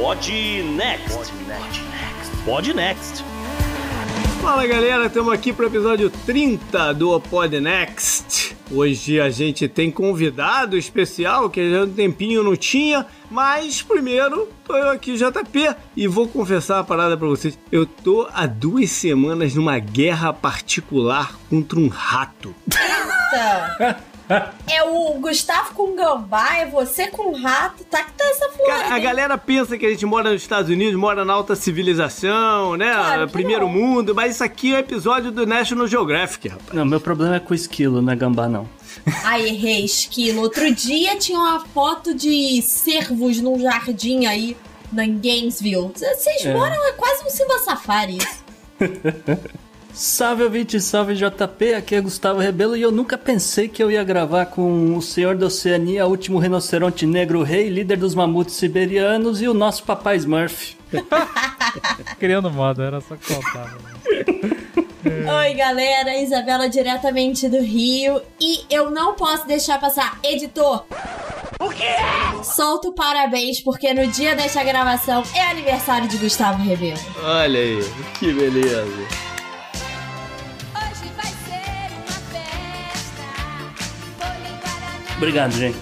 Pod Next. Pod Next. Fala galera, estamos aqui para o episódio 30 do Pod Next. Hoje a gente tem convidado especial que já um tempinho não tinha, mas primeiro tô eu aqui, JP, e vou confessar uma parada para vocês. Eu tô há duas semanas numa guerra particular contra um rato. Eita! É o Gustavo com gambá, é você com rato, tá que tá essa flor. a galera pensa que a gente mora nos Estados Unidos, mora na alta civilização, né? Claro Primeiro não. mundo, mas isso aqui é um episódio do National Geographic, rapaz. Não, meu problema é com esquilo, não é gambá, não. Ai, errei, esquilo. Outro dia tinha uma foto de cervos num jardim aí, em Gainesville. Vocês é. moram, é quase um Silva Safari. Salve ouvinte, salve JP, aqui é Gustavo Rebelo e eu nunca pensei que eu ia gravar com o senhor da Oceania, último rinoceronte negro rei, líder dos mamutes siberianos e o nosso papai Smurf. Criando moda, era só contar. Né? Oi, galera, Isabela diretamente do Rio e eu não posso deixar passar, editor. O quê? Solta o parabéns, porque no dia desta gravação é aniversário de Gustavo Rebelo. Olha aí, que beleza. Obrigado, gente.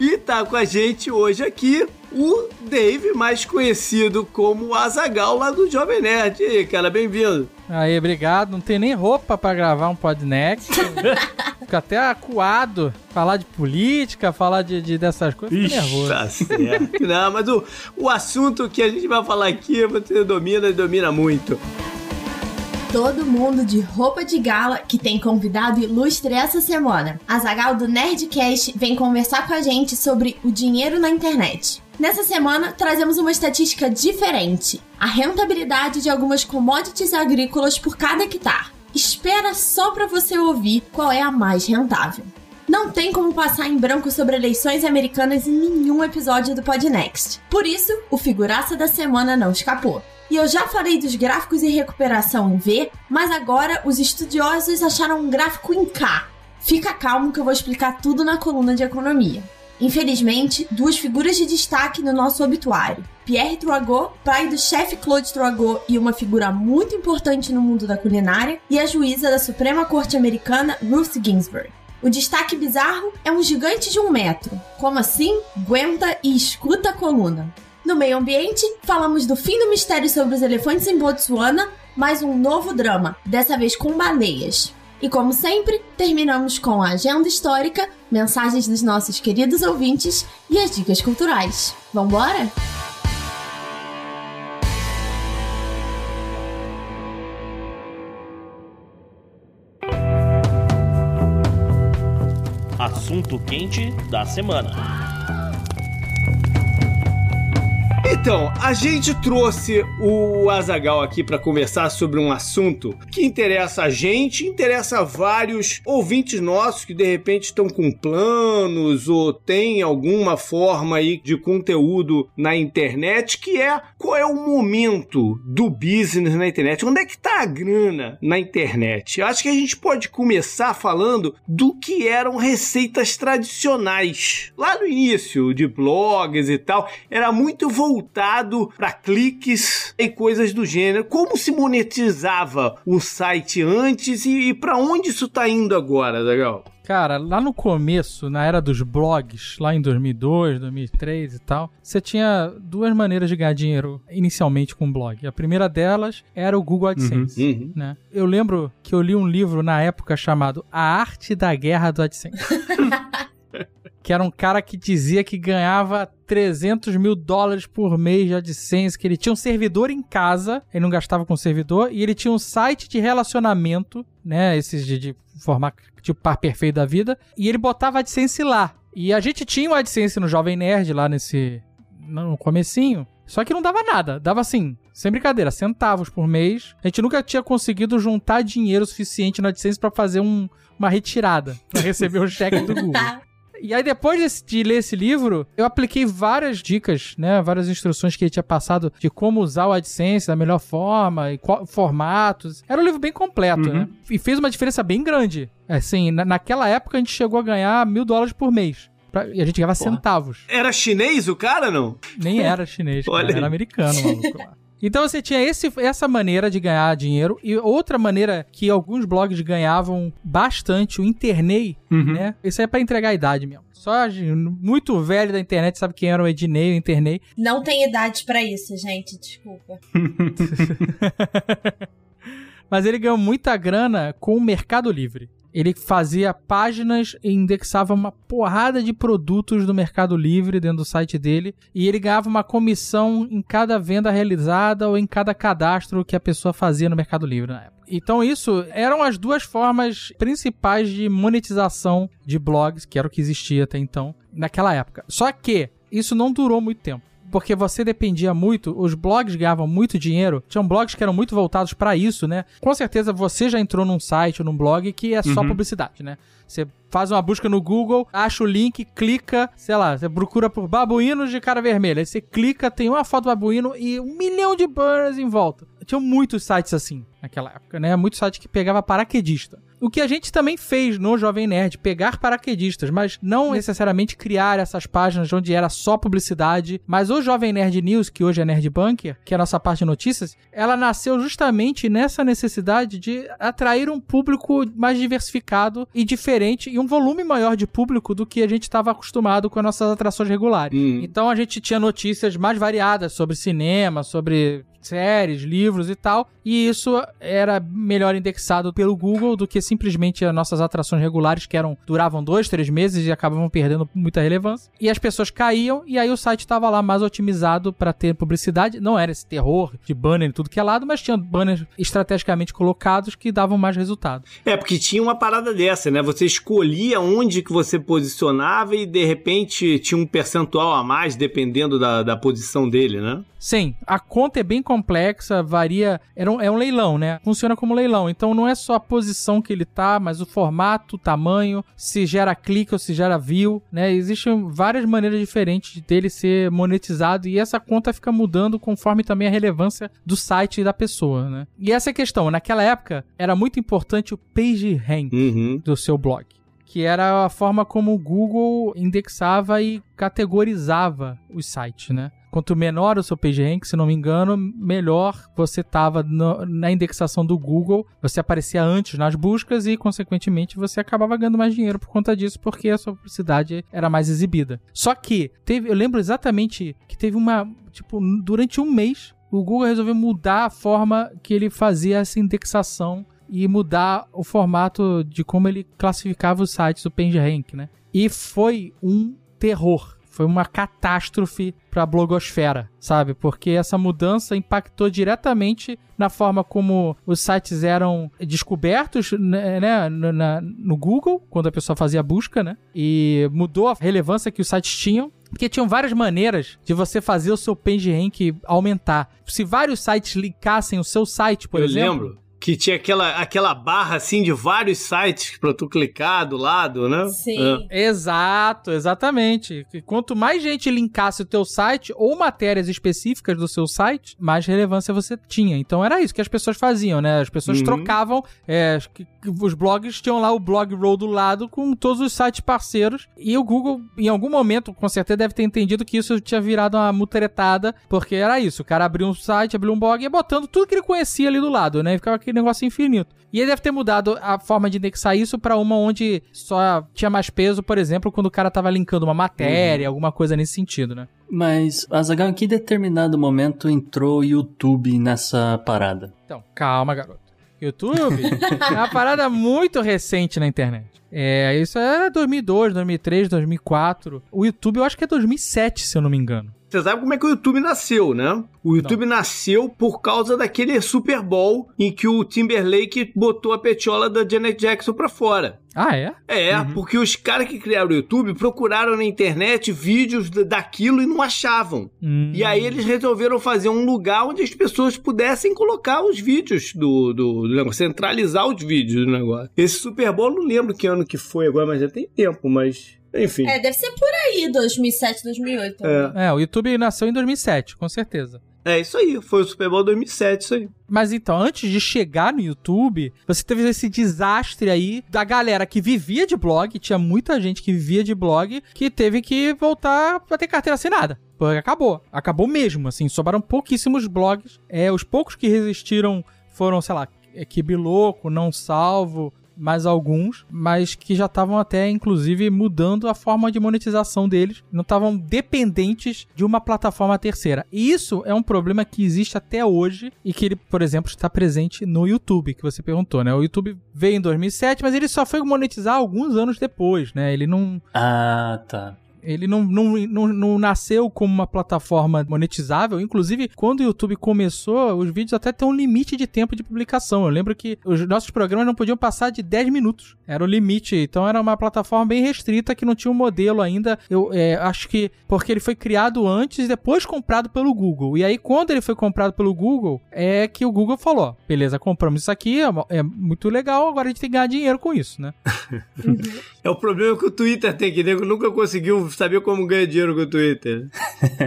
E tá com a gente hoje aqui o Dave, mais conhecido como Azagal lá do Jovem Nerd. E aí, cara, bem-vindo. Aí, obrigado. Não tem nem roupa para gravar um podnext. Fica até acuado. Falar de política, falar de, de dessas coisas, Ixi, nervoso. Tá certo. Não, mas o, o assunto que a gente vai falar aqui, você domina e domina muito todo mundo de roupa de gala que tem convidado ilustre essa semana. A Zagal do Nerdcast vem conversar com a gente sobre o dinheiro na internet. Nessa semana, trazemos uma estatística diferente: a rentabilidade de algumas commodities agrícolas por cada hectare. Espera só para você ouvir qual é a mais rentável. Não tem como passar em branco sobre eleições americanas em nenhum episódio do Podnext. Por isso, o figuraça da semana não escapou. E eu já falei dos gráficos em recuperação em V, mas agora os estudiosos acharam um gráfico em K. Fica calmo que eu vou explicar tudo na coluna de economia. Infelizmente, duas figuras de destaque no nosso obituário. Pierre Troagot, pai do chefe Claude Troagot e uma figura muito importante no mundo da culinária, e a juíza da Suprema Corte Americana, Ruth Ginsburg. O destaque bizarro é um gigante de um metro. Como assim? Aguenta e escuta a coluna. No meio ambiente, falamos do fim do mistério sobre os elefantes em Botsuana, mais um novo drama, dessa vez com baleias. E como sempre, terminamos com a agenda histórica, mensagens dos nossos queridos ouvintes e as dicas culturais. Vambora? Assunto quente da semana. Então, a gente trouxe o Azagal aqui para conversar sobre um assunto que interessa a gente, interessa a vários ouvintes nossos que de repente estão com planos ou tem alguma forma aí de conteúdo na internet, que é qual é o momento do business na internet? Onde é que tá a grana na internet? Eu acho que a gente pode começar falando do que eram receitas tradicionais. Lá no início de blogs e tal, era muito voltado voltado para cliques e coisas do gênero. Como se monetizava o site antes e, e para onde isso está indo agora, legal? Cara, lá no começo, na era dos blogs, lá em 2002, 2003 e tal, você tinha duas maneiras de ganhar dinheiro inicialmente com blog. A primeira delas era o Google AdSense, uhum, uhum. né? Eu lembro que eu li um livro na época chamado A Arte da Guerra do AdSense. que era um cara que dizia que ganhava 300 mil dólares por mês de AdSense, que ele tinha um servidor em casa, ele não gastava com servidor, e ele tinha um site de relacionamento, né, esses de, de formar tipo par perfeito da vida, e ele botava AdSense lá. E a gente tinha o AdSense no Jovem Nerd lá nesse no comecinho, só que não dava nada, dava assim, sem brincadeira, centavos por mês. A gente nunca tinha conseguido juntar dinheiro suficiente no AdSense para fazer um, uma retirada, para receber o cheque do Google. E aí, depois de, ler esse livro, eu apliquei várias dicas, né? Várias instruções que ele tinha passado de como usar o AdSense da melhor forma e qual, formatos. Era um livro bem completo, uhum. né? E fez uma diferença bem grande. Assim, na, naquela época a gente chegou a ganhar mil dólares por mês pra, e a gente ganhava Porra. centavos. Era chinês o cara, não? Nem era chinês, cara, era americano, maluco. Então você tinha esse, essa maneira de ganhar dinheiro e outra maneira que alguns blogs ganhavam bastante, o Internei, uhum. né? Isso é para entregar a idade mesmo. Só muito velho da internet sabe quem era o Ednei, o Internei. Não tem idade para isso, gente, desculpa. Mas ele ganhou muita grana com o Mercado Livre ele fazia páginas e indexava uma porrada de produtos do Mercado Livre dentro do site dele e ele ganhava uma comissão em cada venda realizada ou em cada cadastro que a pessoa fazia no Mercado Livre na época. Então isso eram as duas formas principais de monetização de blogs, que era o que existia até então naquela época. Só que isso não durou muito tempo porque você dependia muito, os blogs ganhavam muito dinheiro, tinham blogs que eram muito voltados para isso, né? Com certeza você já entrou num site ou num blog que é só uhum. publicidade, né? Você faz uma busca no Google, acha o link, clica, sei lá, você procura por babuínos de cara vermelha. Aí você clica, tem uma foto do babuíno e um milhão de banners em volta. Tinham muitos sites assim naquela época, né? Muitos sites que pegava paraquedista. O que a gente também fez no Jovem Nerd, pegar paraquedistas, mas não necessariamente criar essas páginas onde era só publicidade. Mas o Jovem Nerd News, que hoje é Nerd Bunker, que é a nossa parte de notícias, ela nasceu justamente nessa necessidade de atrair um público mais diversificado e diferente e um volume maior de público do que a gente estava acostumado com as nossas atrações regulares. Hum. Então a gente tinha notícias mais variadas sobre cinema, sobre séries, livros e tal, e isso era melhor indexado pelo Google do que simplesmente as nossas atrações regulares, que eram duravam dois, três meses e acabavam perdendo muita relevância. E as pessoas caíam, e aí o site estava lá mais otimizado para ter publicidade. Não era esse terror de banner e tudo que é lado, mas tinha banners estrategicamente colocados que davam mais resultado. É, porque tinha uma parada dessa, né? Você escolhia onde que você posicionava e de repente tinha um percentual a mais dependendo da, da posição dele, né? Sim, a conta é bem complexa, varia. É um, é um leilão, né? Funciona como leilão. Então não é só a posição que ele tá, mas o formato, o tamanho, se gera clique ou se gera view, né? Existem várias maneiras diferentes dele ser monetizado e essa conta fica mudando conforme também a relevância do site e da pessoa, né? E essa é a questão. Naquela época era muito importante o page rank uhum. do seu blog que era a forma como o Google indexava e categorizava os sites, né? Quanto menor o seu PageRank, se não me engano, melhor você estava na indexação do Google, você aparecia antes nas buscas e, consequentemente, você acabava ganhando mais dinheiro por conta disso, porque a sua publicidade era mais exibida. Só que teve, eu lembro exatamente que teve uma, tipo, durante um mês, o Google resolveu mudar a forma que ele fazia essa indexação e mudar o formato de como ele classificava os sites do PageRank, né? E foi um terror foi uma catástrofe para a blogosfera, sabe? Porque essa mudança impactou diretamente na forma como os sites eram descobertos né, né no, no Google, quando a pessoa fazia a busca, né? E mudou a relevância que os sites tinham. Porque tinham várias maneiras de você fazer o seu PageRank aumentar. Se vários sites linkassem o seu site, por Eu exemplo. Lembro que tinha aquela, aquela barra assim de vários sites para tu clicar do lado, né? Sim. É. Exato, exatamente. Quanto mais gente linkasse o teu site ou matérias específicas do seu site, mais relevância você tinha. Então era isso que as pessoas faziam, né? As pessoas uhum. trocavam. É, os blogs tinham lá o blog roll do lado com todos os sites parceiros. E o Google, em algum momento, com certeza deve ter entendido que isso tinha virado uma mutretada, porque era isso. O cara abriu um site, abriu um blog e ia botando tudo que ele conhecia ali do lado, né? E ficava aquele negócio infinito. E ele deve ter mudado a forma de indexar isso para uma onde só tinha mais peso, por exemplo, quando o cara tava linkando uma matéria, uhum. alguma coisa nesse sentido, né? Mas, Azaghal, em que determinado momento entrou o YouTube nessa parada? Então, calma, garoto. YouTube é uma parada muito recente na internet. É, isso é 2002, 2003, 2004. O YouTube eu acho que é 2007, se eu não me engano. Você sabe como é que o YouTube nasceu, né? O YouTube Não. nasceu por causa daquele Super Bowl em que o Timberlake botou a petiola da Janet Jackson pra fora. Ah, é? É, uhum. porque os caras que criaram o YouTube procuraram na internet vídeos daquilo e não achavam. Hum. E aí eles resolveram fazer um lugar onde as pessoas pudessem colocar os vídeos do, do, do negócio, centralizar os vídeos do negócio. Esse Super Bowl, não lembro que ano que foi agora, mas já tem tempo, mas enfim. É, deve ser por aí, 2007, 2008. É. é, o YouTube nasceu em 2007, com certeza. É isso aí, foi o Super Bowl 2007, isso aí. Mas então, antes de chegar no YouTube, você teve esse desastre aí da galera que vivia de blog, tinha muita gente que vivia de blog, que teve que voltar pra ter carteira assinada. Porque acabou. Acabou mesmo, assim, sobraram pouquíssimos blogs. É, os poucos que resistiram foram, sei lá, Kibiloco, Não Salvo, mais alguns, mas que já estavam até, inclusive, mudando a forma de monetização deles, não estavam dependentes de uma plataforma terceira. E isso é um problema que existe até hoje e que ele, por exemplo, está presente no YouTube, que você perguntou, né? O YouTube veio em 2007, mas ele só foi monetizar alguns anos depois, né? Ele não. Ah, tá. Ele não, não, não, não, nasceu como uma plataforma monetizável. Inclusive, quando o YouTube começou, os vídeos até têm um limite de tempo de publicação. Eu lembro que os nossos programas não podiam passar de 10 minutos. Era o limite. Então era uma plataforma bem restrita que não tinha um modelo ainda. Eu é, acho que porque ele foi criado antes e depois comprado pelo Google. E aí, quando ele foi comprado pelo Google, é que o Google falou: beleza, compramos isso aqui, é, é muito legal, agora a gente tem que ganhar dinheiro com isso, né? é o problema que o Twitter tem, que nego nunca conseguiu saber como ganhar dinheiro com o Twitter.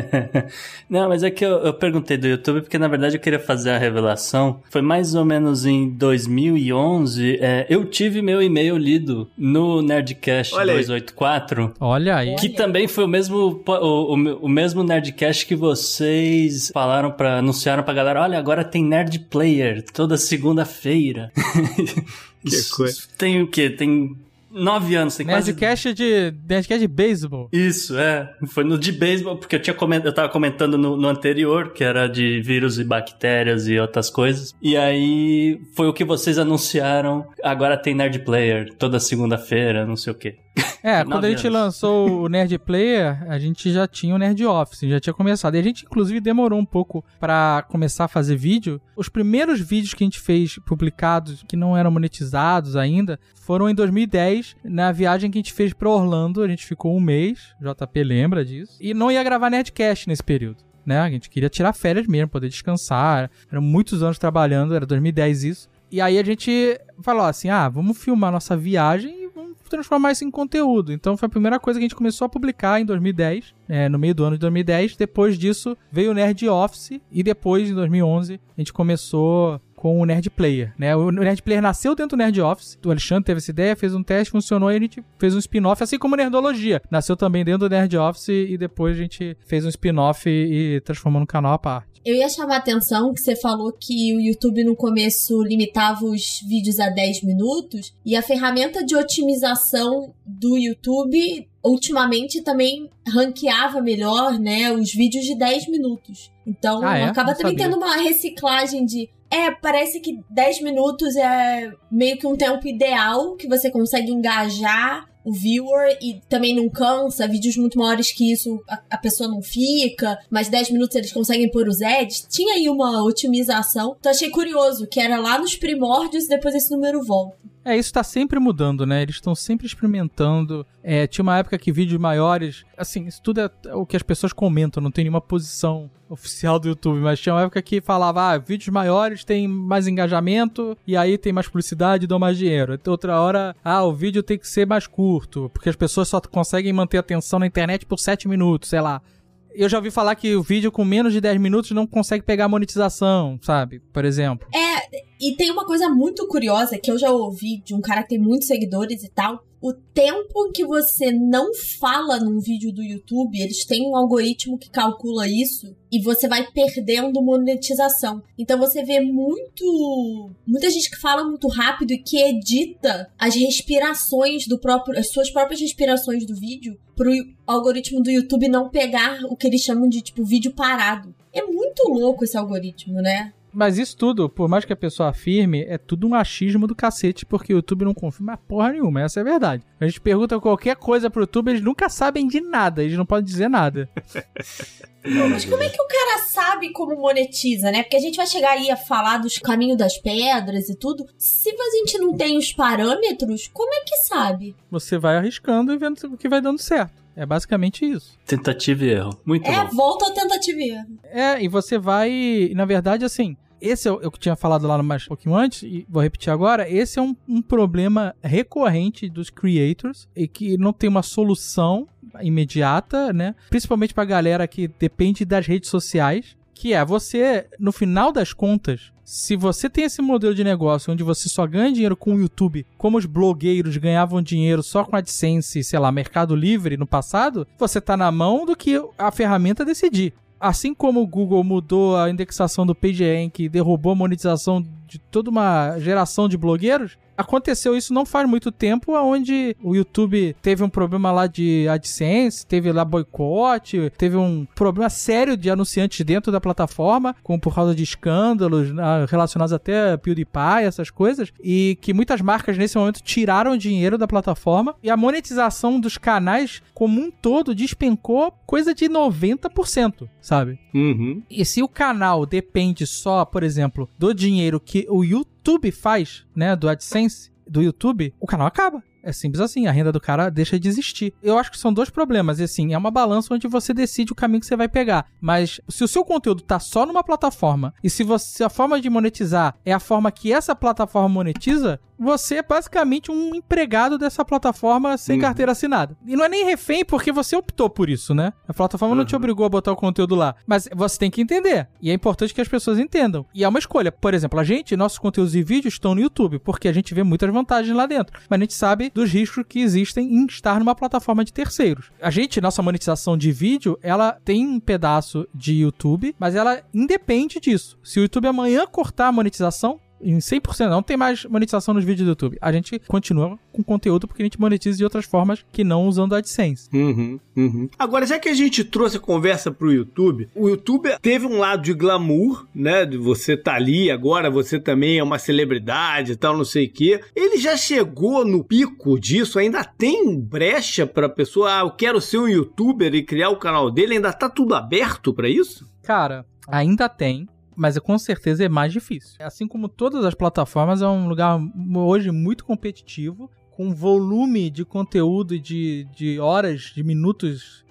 Não, mas é que eu, eu, perguntei do YouTube porque na verdade eu queria fazer a revelação. Foi mais ou menos em 2011. É, eu tive meu e-mail lido no Nerdcast Olha 284. Aí. Olha aí. Que também foi o mesmo, o, o, o mesmo Nerdcast que vocês falaram para anunciaram pra galera: olha, agora tem Nerd Player toda segunda-feira. Que coisa. Tem o quê? Tem nove anos. Tem Nerdcast quase... de Nerdcast de beisebol. Isso, é. Foi no de beisebol, porque eu tinha coment... eu tava comentando no, no, anterior, que era de vírus e bactérias e outras coisas. E aí foi o que vocês anunciaram. Agora tem Nerd Player toda segunda-feira, não sei o quê. É, quando a gente anos. lançou o Nerd Player, a gente já tinha o Nerd Office, já tinha começado. E a gente, inclusive, demorou um pouco para começar a fazer vídeo. Os primeiros vídeos que a gente fez publicados, que não eram monetizados ainda, foram em 2010, na viagem que a gente fez para Orlando. A gente ficou um mês, JP lembra disso. E não ia gravar Nerdcast nesse período. Né? A gente queria tirar férias mesmo, poder descansar. Eram muitos anos trabalhando, era 2010 isso. E aí a gente falou assim: ah, vamos filmar nossa viagem transformar isso em conteúdo. Então foi a primeira coisa que a gente começou a publicar em 2010, é, no meio do ano de 2010. Depois disso veio o Nerd Office e depois, em 2011, a gente começou com o Nerd Player, né? O Nerd Player nasceu dentro do Nerd Office. O Alexandre teve essa ideia, fez um teste, funcionou e a gente fez um spin-off, assim como Nerdologia. Nasceu também dentro do Nerd Office e depois a gente fez um spin-off e, e transformou no canal à parte. Eu ia chamar a atenção que você falou que o YouTube no começo limitava os vídeos a 10 minutos e a ferramenta de otimização do YouTube ultimamente também ranqueava melhor, né, os vídeos de 10 minutos. Então ah, é? acaba também tendo uma reciclagem de é, parece que 10 minutos é meio que um tempo ideal que você consegue engajar o viewer e também não cansa, vídeos muito maiores que isso a, a, pessoa não fica, mas 10 minutos eles conseguem pôr os ads. Tinha aí uma otimização. Então achei curioso, que era lá nos primórdios e depois esse número volta. É, isso tá sempre mudando, né? Eles estão sempre experimentando. É, tinha uma época que vídeos maiores. Assim, isso tudo é o que as pessoas comentam, não tem nenhuma posição oficial do YouTube, mas tinha uma época que falava, ah, vídeos maiores têm mais engajamento e aí tem mais publicidade e dão mais dinheiro. Outra hora, ah, o vídeo tem que ser mais curto, porque as pessoas só conseguem manter atenção na internet por 7 minutos, sei lá eu já ouvi falar que o vídeo com menos de 10 minutos não consegue pegar monetização, sabe? Por exemplo. É, e tem uma coisa muito curiosa que eu já ouvi de um cara que tem muitos seguidores e tal. O tempo que você não fala num vídeo do YouTube, eles têm um algoritmo que calcula isso e você vai perdendo monetização. Então você vê muito. Muita gente que fala muito rápido e que edita as respirações do próprio. as suas próprias respirações do vídeo pro algoritmo do YouTube não pegar o que eles chamam de tipo vídeo parado. É muito louco esse algoritmo, né? Mas isso tudo, por mais que a pessoa afirme, é tudo um achismo do cacete, porque o YouTube não confirma porra nenhuma, essa é a verdade. A gente pergunta qualquer coisa pro YouTube, eles nunca sabem de nada, eles não podem dizer nada. mas como é que o cara sabe como monetiza, né? Porque a gente vai chegar aí a falar dos caminhos das pedras e tudo. Se a gente não tem os parâmetros, como é que sabe? Você vai arriscando e vendo o que vai dando certo. É basicamente isso. Tentativa e erro. Muito é, bom. volta a tentativa e erro. É, e você vai. Na verdade, assim. Esse é o que tinha falado lá mais um pouquinho antes, e vou repetir agora. Esse é um, um problema recorrente dos creators e que não tem uma solução imediata, né? Principalmente pra galera que depende das redes sociais que é você, no final das contas, se você tem esse modelo de negócio onde você só ganha dinheiro com o YouTube, como os blogueiros ganhavam dinheiro só com AdSense, sei lá, Mercado Livre no passado, você tá na mão do que a ferramenta decidir. Assim como o Google mudou a indexação do PageRank e derrubou a monetização de toda uma geração de blogueiros, aconteceu isso não faz muito tempo, onde o YouTube teve um problema lá de AdSense, teve lá boicote, teve um problema sério de anunciantes dentro da plataforma, como por causa de escândalos né, relacionados até a PewDiePie, essas coisas, e que muitas marcas nesse momento tiraram dinheiro da plataforma e a monetização dos canais como um todo despencou coisa de 90%, sabe? Uhum. E se o canal depende só, por exemplo, do dinheiro que o YouTube faz, né, do AdSense, do YouTube, o canal acaba. É simples assim, a renda do cara deixa de existir. Eu acho que são dois problemas, e assim, é uma balança onde você decide o caminho que você vai pegar. Mas se o seu conteúdo tá só numa plataforma, e se você a forma de monetizar é a forma que essa plataforma monetiza, você é basicamente um empregado dessa plataforma sem uhum. carteira assinada. E não é nem refém porque você optou por isso, né? A plataforma uhum. não te uhum. obrigou a botar o conteúdo lá. Mas você tem que entender. E é importante que as pessoas entendam. E é uma escolha. Por exemplo, a gente, nossos conteúdos e vídeos estão no YouTube, porque a gente vê muitas vantagens lá dentro. Mas a gente sabe dos riscos que existem em estar numa plataforma de terceiros. A gente, nossa monetização de vídeo, ela tem um pedaço de YouTube, mas ela independe disso. Se o YouTube amanhã cortar a monetização, em 100%, não tem mais monetização nos vídeos do YouTube. A gente continua com conteúdo porque a gente monetiza de outras formas que não usando AdSense. Uhum, uhum. Agora, já que a gente trouxe a conversa pro YouTube, o YouTube teve um lado de glamour, né? De você tá ali, agora você também é uma celebridade e tal, não sei o quê. Ele já chegou no pico disso? Ainda tem brecha pra pessoa, ah, eu quero ser um youtuber e criar o canal dele? Ainda tá tudo aberto para isso? Cara, ainda tem mas com certeza é mais difícil. Assim como todas as plataformas, é um lugar hoje muito competitivo, com volume de conteúdo de, de horas, de minutos.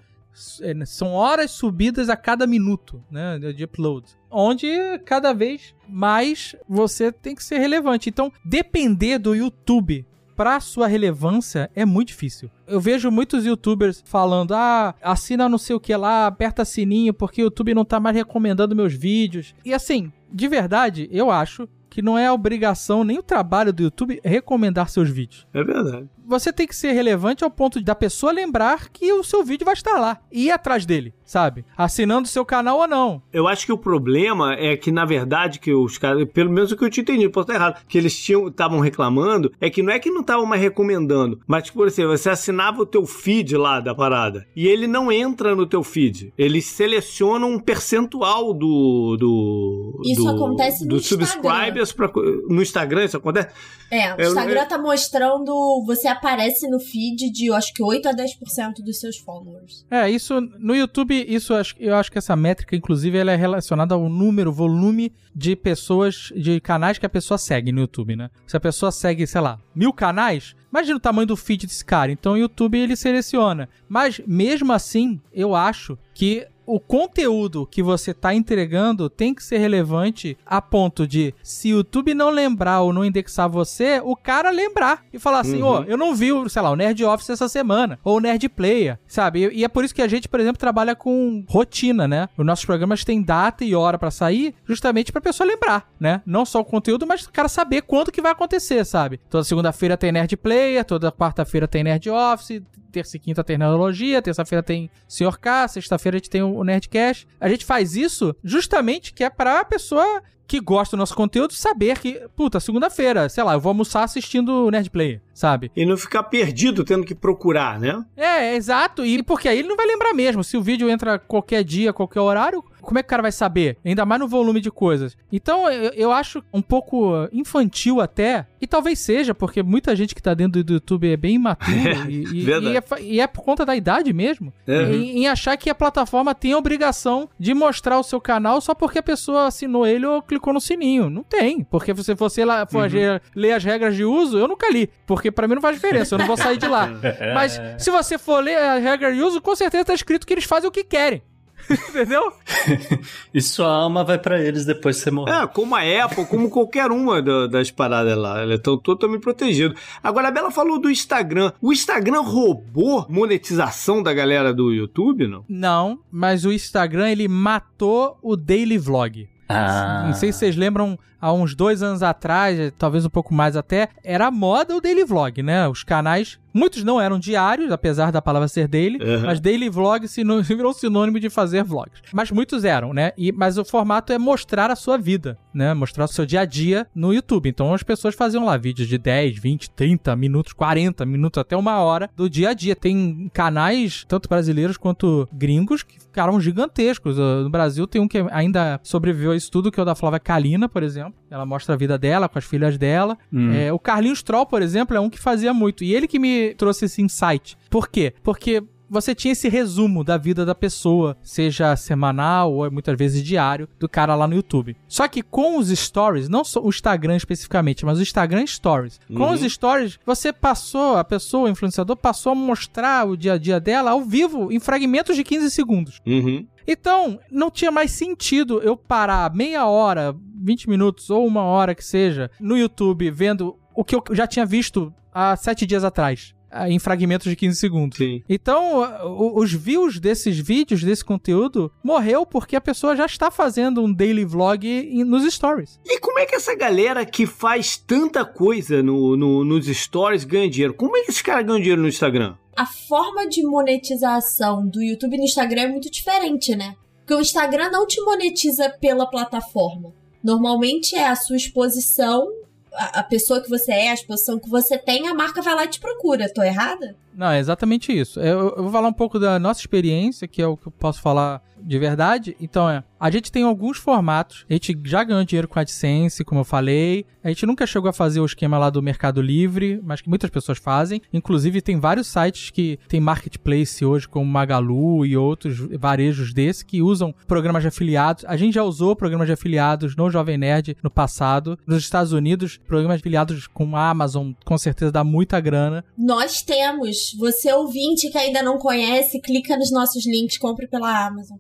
É, são horas subidas a cada minuto né, de upload. Onde cada vez mais você tem que ser relevante. Então, depender do YouTube pra sua relevância é muito difícil. Eu vejo muitos youtubers falando: ah, assina não sei o que lá, aperta sininho porque o YouTube não tá mais recomendando meus vídeos. E assim, de verdade, eu acho que não é a obrigação nem o trabalho do YouTube recomendar seus vídeos. É verdade. Você tem que ser relevante ao ponto da pessoa lembrar que o seu vídeo vai estar lá e ir atrás dele, sabe? Assinando seu canal ou não. Eu acho que o problema é que, na verdade, que os caras, pelo menos o que eu tinha entendido, posso estar errado, que eles tinham estavam reclamando, é que não é que não estavam mais recomendando, mas, tipo, assim, você assinava o teu feed lá da parada e ele não entra no teu feed. Eles selecionam um percentual do. do Isso do, acontece no do subscribers Pra, no Instagram isso acontece? É, o Instagram tá mostrando. Você aparece no feed de, eu acho que 8 a 10% dos seus followers. É, isso. No YouTube, isso eu acho que essa métrica, inclusive, ela é relacionada ao número, volume de pessoas, de canais que a pessoa segue no YouTube, né? Se a pessoa segue, sei lá, mil canais, Imagina o tamanho do feed desse cara. Então o YouTube ele seleciona. Mas mesmo assim, eu acho que o conteúdo que você está entregando tem que ser relevante a ponto de, se o YouTube não lembrar ou não indexar você, o cara lembrar e falar assim: ó, uhum. oh, eu não vi, sei lá, o Nerd Office essa semana, ou o Nerd Player, sabe? E, é por isso que a gente, por exemplo, trabalha com rotina, né? Os nossos programas têm data e hora para sair, justamente pra pessoa lembrar, né? Não só o conteúdo, mas o cara saber quando que vai acontecer, sabe? Toda segunda-feira tem Nerd Player, toda quarta-feira tem Nerd Office, terça e quinta tem Neurologia, terça-feira tem Sr. K, sexta-feira a gente tem o Nerdcast. A gente faz isso justamente que é pra pessoa que gosta do nosso conteúdo saber que, puta, segunda-feira, sei lá, eu vou almoçar assistindo o Nerd Player, sabe? E não ficar perdido tendo que procurar, né? É, exato. E porque aí ele não vai lembrar mesmo. Se o vídeo entra qualquer dia, qualquer horário, como é que o cara vai saber? Ainda mais no volume de coisas. Então, eu, eu acho um pouco infantil até, e talvez seja, porque muita gente que tá dentro do YouTube é bem imaturo, é, e, e, e, é, e, é, por conta da idade mesmo, uhum. em, em, achar que a plataforma tem a obrigação de mostrar o seu canal só porque a pessoa assinou ele ou clicou no sininho. Não tem, porque se você lá for uhum. ler as regras de uso, eu nunca li, porque para mim não faz diferença, eu não vou sair de lá. Mas se você for ler a regra de uso, com certeza tá escrito que eles fazem o que querem Entendeu? e sua alma vai para eles depois que você morrer. É, como a Apple, como qualquer uma das paradas lá. Eles estão totalmente protegidos. Agora, a Bela falou do Instagram. O Instagram roubou monetização da galera do YouTube, não? Não, mas o Instagram ele matou o daily vlog. Ah. Não sei se vocês lembram, há uns dois anos atrás, talvez um pouco mais até, era moda o daily vlog, né? Os canais Muitos não eram diários, apesar da palavra ser daily, uhum. mas daily vlog sino, virou sinônimo de fazer vlogs. Mas muitos eram, né? E, mas o formato é mostrar a sua vida, né? Mostrar o seu dia a dia no YouTube. Então as pessoas faziam lá vídeos de 10, 20, 30 minutos, 40 minutos, até uma hora do dia a dia. Tem canais, tanto brasileiros quanto gringos, que ficaram gigantescos. No Brasil tem um que ainda sobreviveu a isso tudo, que é o da Flávia Kalina, por exemplo. Ela mostra a vida dela com as filhas dela. Hum. É, o Carlinhos Troll, por exemplo, é um que fazia muito. E ele que me trouxe esse insight. Por quê? Porque você tinha esse resumo da vida da pessoa, seja semanal ou muitas vezes diário, do cara lá no YouTube. Só que com os stories, não só o Instagram especificamente, mas o Instagram Stories. Uhum. Com os stories, você passou, a pessoa, o influenciador, passou a mostrar o dia a dia dela ao vivo, em fragmentos de 15 segundos. Uhum. Então, não tinha mais sentido eu parar meia hora, 20 minutos ou uma hora que seja no YouTube vendo o que eu já tinha visto há sete dias atrás em fragmentos de 15 segundos. Sim. Então, os views desses vídeos, desse conteúdo, morreu porque a pessoa já está fazendo um daily vlog nos stories. E como é que essa galera que faz tanta coisa no, no nos stories ganha dinheiro? Como é que esses caras ganham dinheiro no Instagram? A forma de monetização do YouTube e no Instagram é muito diferente, né? Porque o Instagram não te monetiza pela plataforma. Normalmente é a sua exposição a, pessoa que você é, a exposição que você tem, a marca vai lá e te procura. Tô errada? Não, é exatamente isso. Eu, eu, vou falar um pouco da nossa experiência, que é o que eu posso falar de verdade. Então é, a gente tem alguns formatos, a gente já ganhou dinheiro com a AdSense, como eu falei. A gente nunca chegou a fazer o esquema lá do Mercado Livre, mas que muitas pessoas fazem. Inclusive tem vários sites que tem marketplace hoje, como Magalu e outros varejos desse, que usam programas de afiliados. A gente já usou programas de afiliados no Jovem Nerd no passado. Nos Estados Unidos, programas de afiliados com a Amazon com certeza dá muita grana. Nós temos. Você ouvinte que ainda não conhece, clica nos nossos links, compre pela Amazon.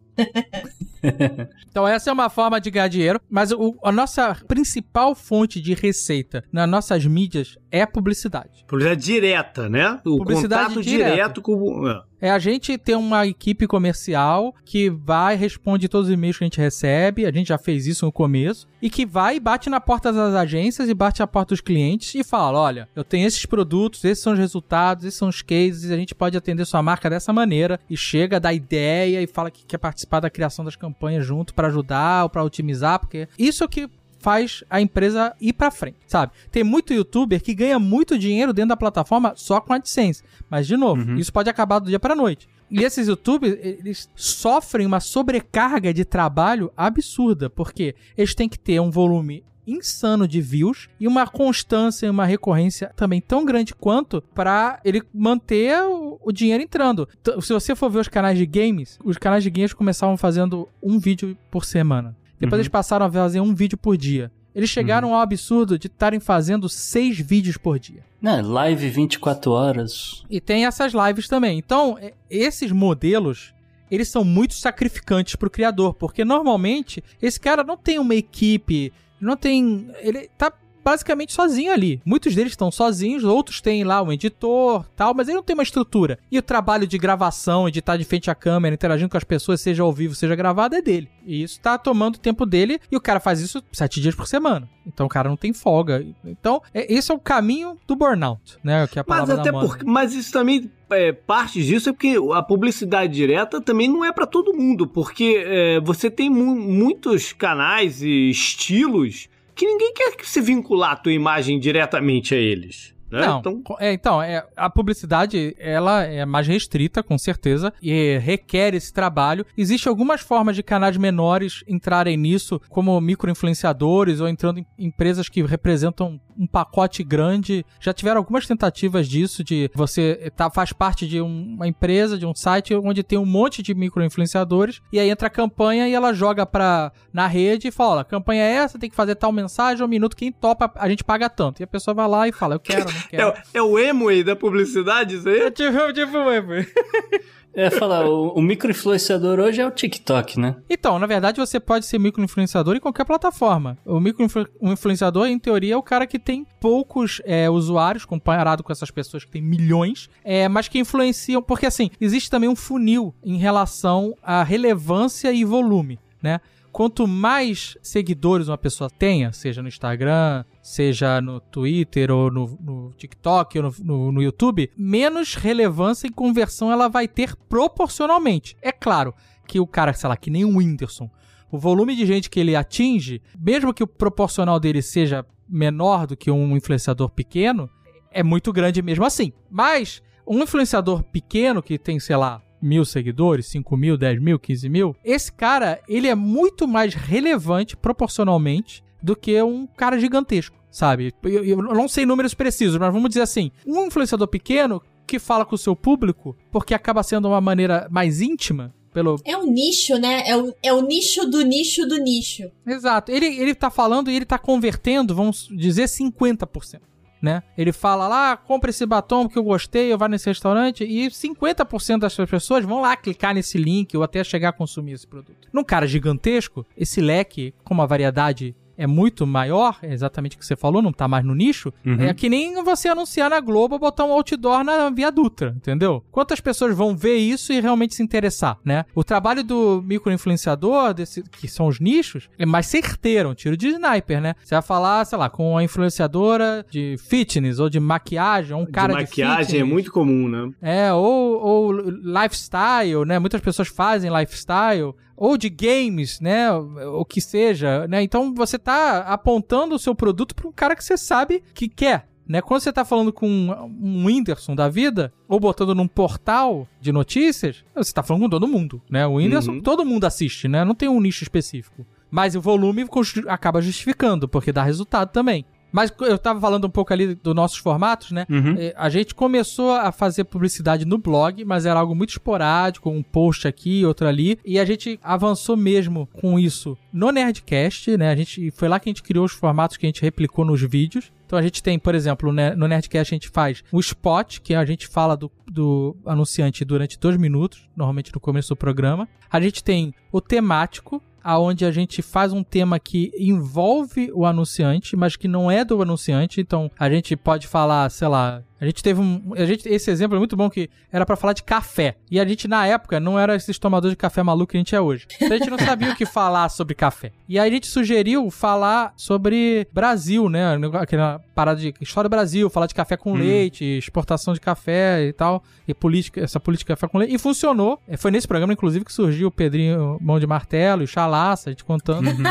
Então essa é uma forma de ganhar dinheiro, mas o, a nossa principal fonte de receita nas nossas mídias é publicidade. Publicidade direta, né? O publicidade contato direta. direto com... É. A gente ter uma equipe comercial que vai responde todos os e-mails que a gente recebe, a gente já fez isso no começo, e que vai e bate na porta das agências e bate na porta dos clientes e fala: olha, eu tenho esses produtos, esses são os resultados, esses são os cases, a gente pode atender sua marca dessa maneira, e chega, dá ideia e fala que quer participar da criação das campanhas junto para ajudar ou para otimizar, porque isso que faz a empresa ir para frente, sabe? Tem muito youtuber que ganha muito dinheiro dentro da plataforma só com AdSense. Mas, de novo, uhum. isso pode acabar do dia pra noite. E esses youtubers, eles sofrem uma sobrecarga de trabalho absurda, porque eles têm que ter um volume insano de views e uma constância e uma recorrência também tão grande quanto para ele manter o, o, dinheiro entrando. Se você for ver os canais de games, os canais de games começavam fazendo um vídeo por semana. Depois uhum. eles passaram a fazer um vídeo por dia. Eles chegaram uhum. ao absurdo de estarem fazendo seis vídeos por dia. Né, live 24 horas. E tem essas lives também. Então, esses modelos, eles são muito sacrificantes para o criador, porque normalmente esse cara não tem uma equipe, não tem, ele tá basicamente sozinho ali. Muitos deles estão sozinhos, outros têm lá um editor, tal, mas ele não tem uma estrutura. E o trabalho de gravação, de estar de frente à câmera, interagindo com as pessoas, seja ao vivo, seja gravado, é dele. E isso tá tomando tempo dele e o cara faz isso sete dias por semana. Então o cara não tem folga. Então, é, esse é o caminho do burnout, né? Que é a mas até porque, mas isso também é, parte disso é porque a publicidade direta também não é para todo mundo, porque é, você tem mu muitos canais e estilos que ninguém quer se vincular a tua imagem diretamente a eles. Né? Não, então, é, então é, a publicidade ela é mais restrita, com certeza, e requer esse trabalho. Existem algumas formas de canais menores entrarem nisso, como microinfluenciadores ou entrando em empresas que representam um pacote grande. Já tiveram algumas tentativas disso, de você tá, faz parte de um, uma empresa, de um site onde tem um monte de microinfluenciadores, e aí entra a campanha e ela joga pra, na rede e fala: campanha é essa, tem que fazer tal mensagem, um minuto, quem topa, a gente paga tanto. E a pessoa vai lá e fala: eu quero, quero. É, é o Emway da publicidade, isso aí? É tipo, tipo o Emway. Eu ia falar, o, o microinfluenciador hoje é o TikTok, né? Então, na verdade, você pode ser microinfluenciador em qualquer plataforma. O microinfluenciador, em teoria, é o cara que tem poucos é, usuários comparado com essas pessoas que têm milhões, é, mas que influenciam. Porque, assim, existe também um funil em relação à relevância e volume, né? Quanto mais seguidores uma pessoa tenha, seja no Instagram, seja no Twitter ou no, no TikTok ou no, no, no, YouTube, menos relevância e conversão ela vai ter proporcionalmente. É claro que o cara, sei lá, que nem o Whindersson, o volume de gente que ele atinge, mesmo que o proporcional dele seja menor do que um influenciador pequeno, é muito grande mesmo assim. Mas um influenciador pequeno que tem, sei lá, mil seguidores, 5 mil, 10 mil, 15 mil, esse cara, ele é muito mais relevante proporcionalmente do que um cara gigantesco, sabe? Eu, eu não sei números precisos, mas vamos dizer assim, um influenciador pequeno que fala com o seu público, porque acaba sendo uma maneira mais íntima, pelo... É o nicho, né? É o, é o nicho do nicho do nicho. Exato. Ele, ele tá falando e ele tá convertendo, vamos dizer, 50% né? Ele fala lá, compra esse batom que eu gostei, eu vou nesse restaurante e 50% das pessoas vão lá clicar nesse link ou até chegar a consumir esse produto. Num cara gigantesco, esse leque com uma variedade é muito maior, é exatamente o que você falou, não tá mais no nicho, uhum. é que nem você anunciar na Globo botar um outdoor na Via Dutra, entendeu? Quantas pessoas vão ver isso e realmente se interessar, né? O trabalho do microinfluenciador, desse, que são os nichos, é mais certeiro, um tiro de sniper, né? Você vai falar, sei lá, com uma influenciadora de fitness ou de maquiagem, um cara de maquiagem é muito comum, né? É, ou, ou lifestyle, né? Muitas pessoas fazem lifestyle ou de games, né, o que seja, né? Então você tá apontando o seu produto para um cara que você sabe que quer, né? Quando você tá falando com um Whindersson da vida, ou botando num portal de notícias, você tá falando com todo mundo, né? O Whindersson, uhum. todo mundo assiste, né? Não tem um nicho específico. Mas o volume acaba justificando, porque dá resultado também. Mas eu tava falando um pouco ali dos nossos formatos, né? Uhum. É, a gente começou a fazer publicidade no blog, mas era algo muito esporádico, um post aqui, outro ali. E a gente avançou mesmo com isso no Nerdcast, né? A gente, foi lá que a gente criou os formatos que a gente replicou nos vídeos. Então a gente tem, por exemplo, no Nerdcast a gente faz o spot, que a gente fala do, do anunciante durante dois minutos, normalmente no começo do programa. A gente tem o temático, aonde a gente faz um tema que envolve o anunciante, mas que não é do anunciante. Então, a gente pode falar, sei lá, a gente teve um. A gente, esse exemplo é muito bom que era para falar de café. E a gente, na época, não era esses tomadores de café maluco que a gente é hoje. Então a gente não sabia o que falar sobre café. E aí a gente sugeriu falar sobre Brasil, né? Aquela parada de história do Brasil, falar de café com hum. leite, exportação de café e tal. E política, essa política de café com leite. E funcionou. É, foi nesse programa, inclusive, que surgiu o Pedrinho Mão de Martelo e o Chalaça, a gente contando. Uhum.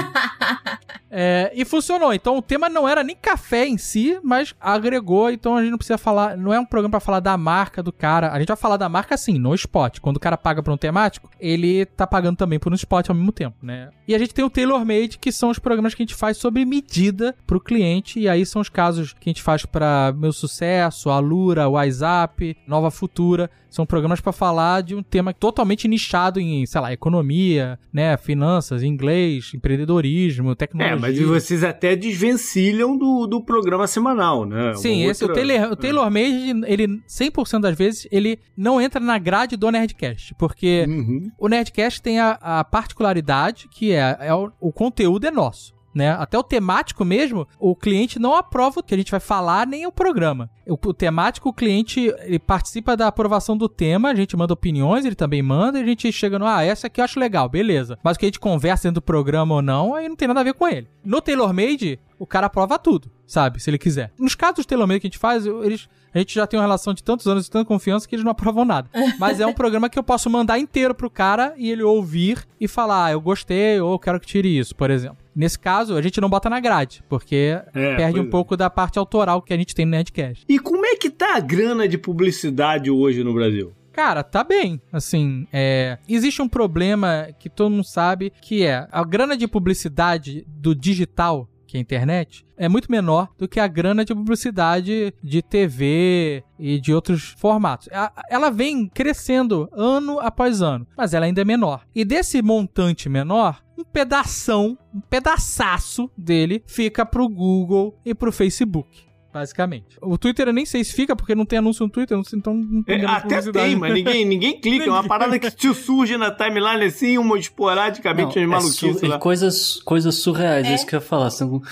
É, e funcionou. Então o tema não era nem café em si, mas agregou. Então a gente não precisa falar não é um programa para falar da marca do cara. A gente vai falar da marca assim, no spot. Quando o cara paga por um temático, ele tá pagando também por um spot ao mesmo tempo, né? E a gente tem o Tailor Made, que são os programas que a gente faz sobre medida pro cliente, e aí são os casos que a gente faz para Meu Sucesso, Alura, WhatsApp, Nova Futura. São programas para falar de um tema totalmente nichado em, sei lá, economia, né, finanças, inglês, empreendedorismo, tecnologia. É, mas vocês até desvencilham do, do programa semanal, né? Sim, Uma esse outra... o Taylor, o Taylor Made, ele 100% das vezes ele não entra na grade do Nerdcast, porque uhum. o Nerdcast tem a, a particularidade que é, é o, o conteúdo é nosso né? Até o temático mesmo, o cliente não aprova o que a gente vai falar, nem o programa. O, o temático, o cliente ele participa da aprovação do tema, a gente manda opiniões, ele também manda, e a gente chega no, ah, essa aqui eu acho legal, beleza. Mas o que a gente conversa dentro do programa ou não, aí não tem nada a ver com ele. No Tailor Made, o cara aprova tudo, sabe? Se ele quiser. Nos casos do Tailor Made que a gente faz, eles a gente já tem uma relação de tantos anos e tanta confiança que eles não aprovam nada. Mas é um programa que eu posso mandar inteiro pro cara e ele ouvir e falar, ah, eu gostei ou eu quero que tire isso, por exemplo. Nesse caso, a gente não bota na grade, porque é, perde um é. pouco da parte autoral que a gente tem no Nerdcast. E como é que tá a grana de publicidade hoje no Brasil? Cara, tá bem. Assim, é. Existe um problema que todo mundo sabe que é a grana de publicidade do digital que é a internet, é muito menor do que a grana de publicidade de TV e de outros formatos. Ela vem crescendo ano após ano, mas ela ainda é menor. E desse montante menor, um pedação, um pedaço dele fica pro Google e pro Facebook Basicamente. O Twitter eu nem sei se fica, porque não tem anúncio no Twitter, então não tem é, Até tem, mas ninguém, ninguém clica. É uma parada que te surge na timeline assim, uma esporadicamente, não, maluquice é Coisas, coisas surreais, é, isso que eu ia falar.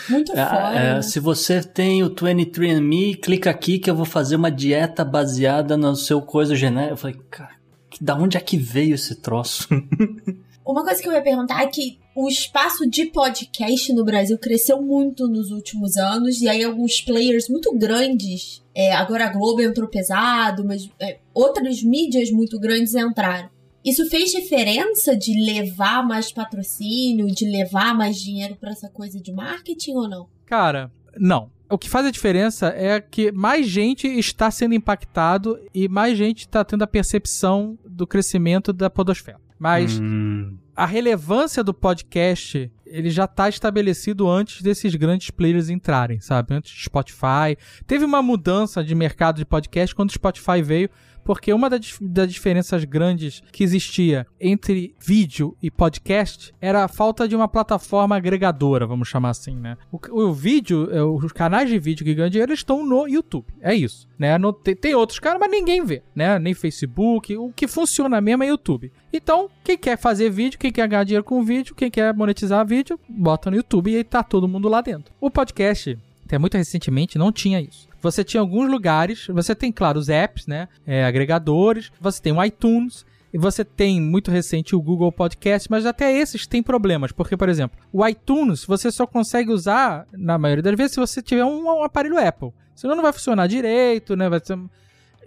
Muito é, foda. É? Se você tem o 23andMe, clica aqui que eu vou fazer uma dieta baseada no seu coisa genética. Eu falei, cara, da onde é que veio esse troço? Uma coisa que eu ia perguntar é que o espaço de podcast no Brasil cresceu muito nos últimos anos, e aí alguns players muito grandes, é, agora a Globo entrou pesado, mas é, outras mídias muito grandes entraram. Isso fez diferença de levar mais patrocínio, de levar mais dinheiro para essa coisa de marketing ou não? Cara, não. O que faz a diferença é que mais gente está sendo impactado e mais gente está tendo a percepção do crescimento da podosfera. Mas hum. a relevância do podcast, ele já está estabelecido antes desses grandes players entrarem, sabe? Antes do Spotify. Teve uma mudança de mercado de podcast quando o Spotify veio, porque uma das diferenças grandes que existia entre vídeo e podcast era a falta de uma plataforma agregadora, vamos chamar assim, né? O, o vídeo, é, os canais de vídeo que ganham dinheiro estão no YouTube, é isso, né? No, tem, tem, outros caras, mas ninguém vê, né? Nem Facebook, o que funciona mesmo é YouTube. Então, quem quer fazer vídeo, quem quer ganhar dinheiro com vídeo, quem quer monetizar vídeo, bota no YouTube e aí tá todo mundo lá dentro. O podcast, até muito recentemente, não tinha isso. Você tinha alguns lugares, você tem, claro, os apps, né? É, agregadores, você tem o iTunes, e você tem muito recente o Google Podcast, mas até esses têm problemas, porque, por exemplo, o iTunes você só consegue usar, na maioria das vezes, se você tiver um, um aparelho Apple. Senão não vai funcionar direito, né? Ser...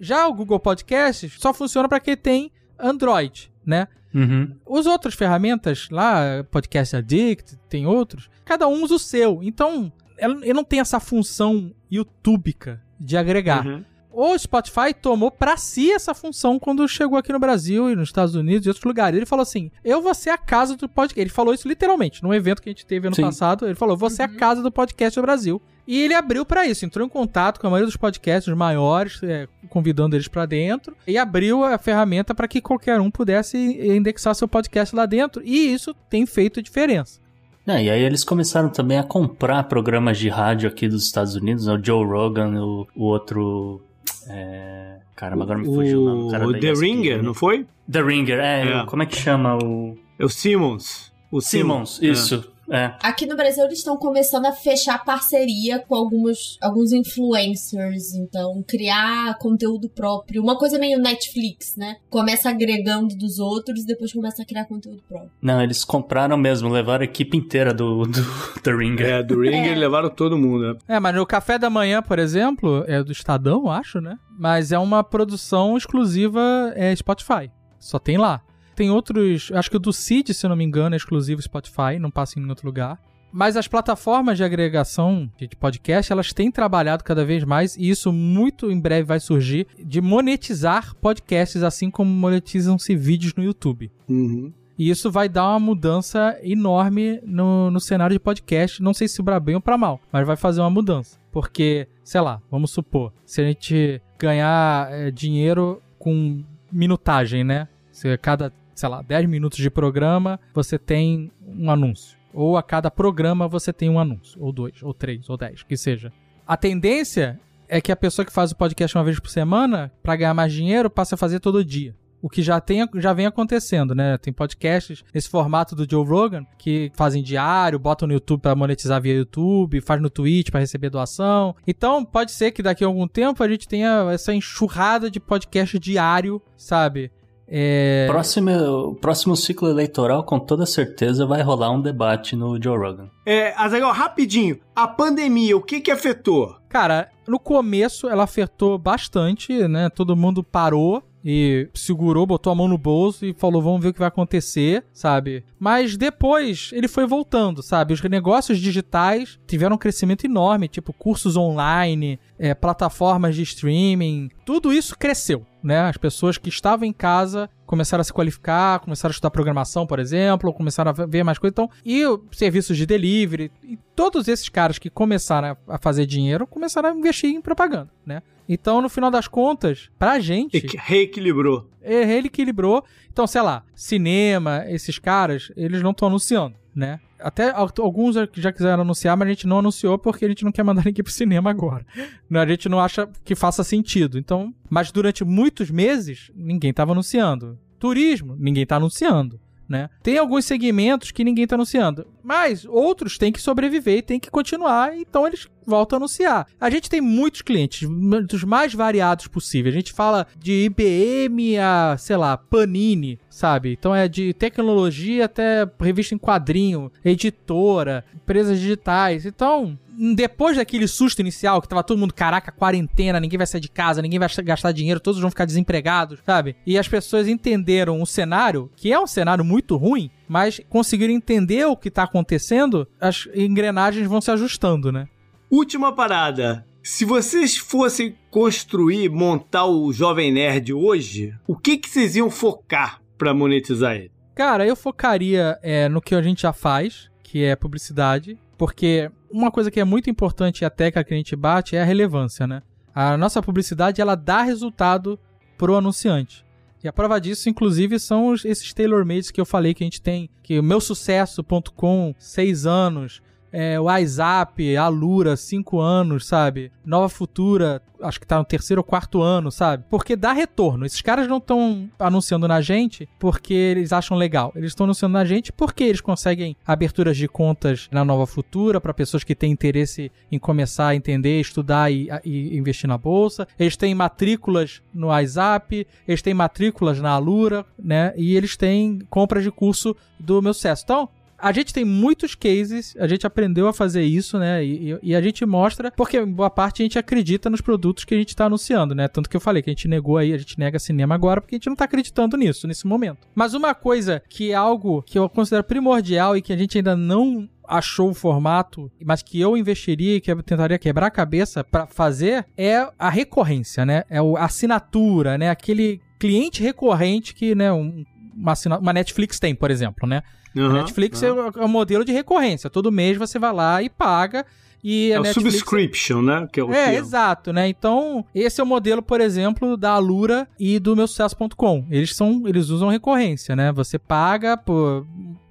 Já o Google Podcast só funciona para quem tem Android, né? Uhum. Os outras ferramentas lá, Podcast Addict, tem outros, cada um usa o seu. Então, ele não tem essa função youtubica de agregar. Uhum. O Spotify tomou para si essa função quando chegou aqui no Brasil e nos Estados Unidos e outros lugares. Ele falou assim: Eu vou ser a casa do podcast. Ele falou isso literalmente num evento que a gente teve ano Sim. passado. Ele falou: Você uhum. é a casa do podcast do Brasil. E ele abriu para isso, entrou em contato com a maioria dos podcasts maiores, é, convidando eles para dentro, e abriu a ferramenta para que qualquer um pudesse indexar seu podcast lá dentro. E isso tem feito diferença. É, e aí eles começaram também a comprar programas de rádio aqui dos Estados Unidos, né? o Joe Rogan, o, o outro. É... Caramba, agora me fugiu o nome. O The Ringer, não foi? The Ringer, é, é. Como é que chama o. É o Simmons. O Simmons, Simmons isso. É. Aqui no Brasil eles estão começando a fechar parceria com alguns, alguns influencers, então criar conteúdo próprio. Uma coisa meio Netflix, né? Começa agregando dos outros e depois começa a criar conteúdo próprio. Não, eles compraram mesmo, levaram a equipe inteira do, do The Ringer. É, do Ringer é. levaram todo mundo, né? É, mas no Café da Manhã, por exemplo, é do Estadão, acho, né? Mas é uma produção exclusiva é, Spotify. Só tem lá. Tem outros. Acho que o do Cid, se eu não me engano, é exclusivo Spotify, não passa em nenhum outro lugar. Mas as plataformas de agregação de podcast, elas têm trabalhado cada vez mais, e isso muito em breve vai surgir, de monetizar podcasts, assim como monetizam-se vídeos no YouTube. Uhum. E isso vai dar uma mudança enorme no, no cenário de podcast. Não sei se para bem ou para mal, mas vai fazer uma mudança. Porque, sei lá, vamos supor, se a gente ganhar é, dinheiro com minutagem, né? Se cada sei lá, 10 minutos de programa, você tem um anúncio. Ou a cada programa você tem um anúncio. Ou dois, ou três, ou dez, que seja. A tendência é que a pessoa que faz o podcast uma vez por semana, para ganhar mais dinheiro, passe a fazer todo dia. O que já, tem, já vem acontecendo, né? Tem podcasts nesse formato do Joe Rogan que fazem diário, botam no YouTube para monetizar via YouTube, faz no Twitch para receber doação. Então, pode ser que daqui a algum tempo a gente tenha essa enxurrada de podcast diário, sabe? É... Próximo, próximo ciclo eleitoral, com toda certeza, vai rolar um debate no Joe Rogan. É, Azaghal, rapidinho, a pandemia, o que que afetou? Cara, no começo ela afetou bastante, né? Todo mundo parou e segurou, botou a mão no bolso e falou: vamos ver o que vai acontecer, sabe? Mas depois ele foi voltando, sabe? Os negócios digitais tiveram um crescimento enorme, tipo cursos online, é, plataformas de streaming, tudo isso cresceu, né? As pessoas que estavam em casa começaram a se qualificar, começaram a estudar programação, por exemplo, começaram a ver mais coisas. Então, e serviços de delivery, e todos esses caras que começaram a fazer dinheiro começaram a investir em propaganda, né? Então, no final das contas, pra gente. Reequilibrou. É, reequilibrou. Então, sei lá, cinema, esses caras, eles não estão anunciando, né? Até alguns já quiseram anunciar, mas a gente não anunciou porque a gente não quer mandar ninguém pro cinema agora. A gente não acha que faça sentido. Então, mas durante muitos meses, ninguém tava anunciando. Turismo, ninguém tá anunciando né? Tem alguns segmentos que ninguém está anunciando, mas outros têm que sobreviver e têm que continuar, então eles voltam a anunciar. A gente tem muitos clientes, dos mais variados possíveis. A gente fala de IBM a, sei lá, Panini, sabe? Então é de tecnologia até revista em quadrinho, editora, empresas digitais. Então, depois daquele susto inicial, que tava todo mundo, caraca, quarentena, ninguém vai sair de casa, ninguém vai gastar dinheiro, todos vão ficar desempregados, sabe? E as pessoas entenderam o cenário, que é um cenário muito ruim, mas conseguiram entender o que tá acontecendo, as engrenagens vão se ajustando, né? Última parada. Se vocês fossem construir, montar o Jovem Nerd hoje, o que, que vocês iam focar para monetizar ele? Cara, eu focaria é, no que a gente já faz, que é publicidade, porque uma coisa que é muito importante e que a gente bate é a relevância, né? A nossa publicidade, ela dá resultado pro anunciante. E a prova disso, inclusive, são esses tailor-mades que eu falei que a gente tem, que o meu sucesso.com, seis anos, é, WhatsApp, a Lura, 5 anos, sabe? Nova Futura, acho que tá no terceiro ou quarto ano, sabe? Porque dá retorno. Esses caras não estão anunciando na gente porque eles acham legal. Eles estão anunciando na gente porque eles conseguem aberturas de contas na Nova Futura para pessoas que têm interesse em começar a entender, estudar e, e, investir na bolsa. Eles têm matrículas no WhatsApp, eles têm matrículas na Alura, né? E eles têm compras de curso do meu sucesso. Então, a gente tem muitos cases, a gente aprendeu a fazer isso, né? E, e, a gente mostra, porque boa parte a gente acredita nos produtos que a gente tá anunciando, né? Tanto que eu falei que a gente negou aí, a gente nega cinema agora porque a gente não tá acreditando nisso, nesse momento. Mas uma coisa que é algo que eu considero primordial e que a gente ainda não achou o formato, mas que eu investiria e que eu tentaria quebrar a cabeça para fazer é a recorrência, né? É a assinatura, né? Aquele cliente recorrente que, né, um, uma, uma Netflix tem, por exemplo, né? Uhum, Netflix uhum. é o modelo de recorrência. Todo mês você vai lá e paga. E é o Netflix... subscription, né? Que é, o é exato, né? Então, esse é o modelo, por exemplo, da Alura e do meu sucesso.com. Eles são, eles usam recorrência, né? Você paga por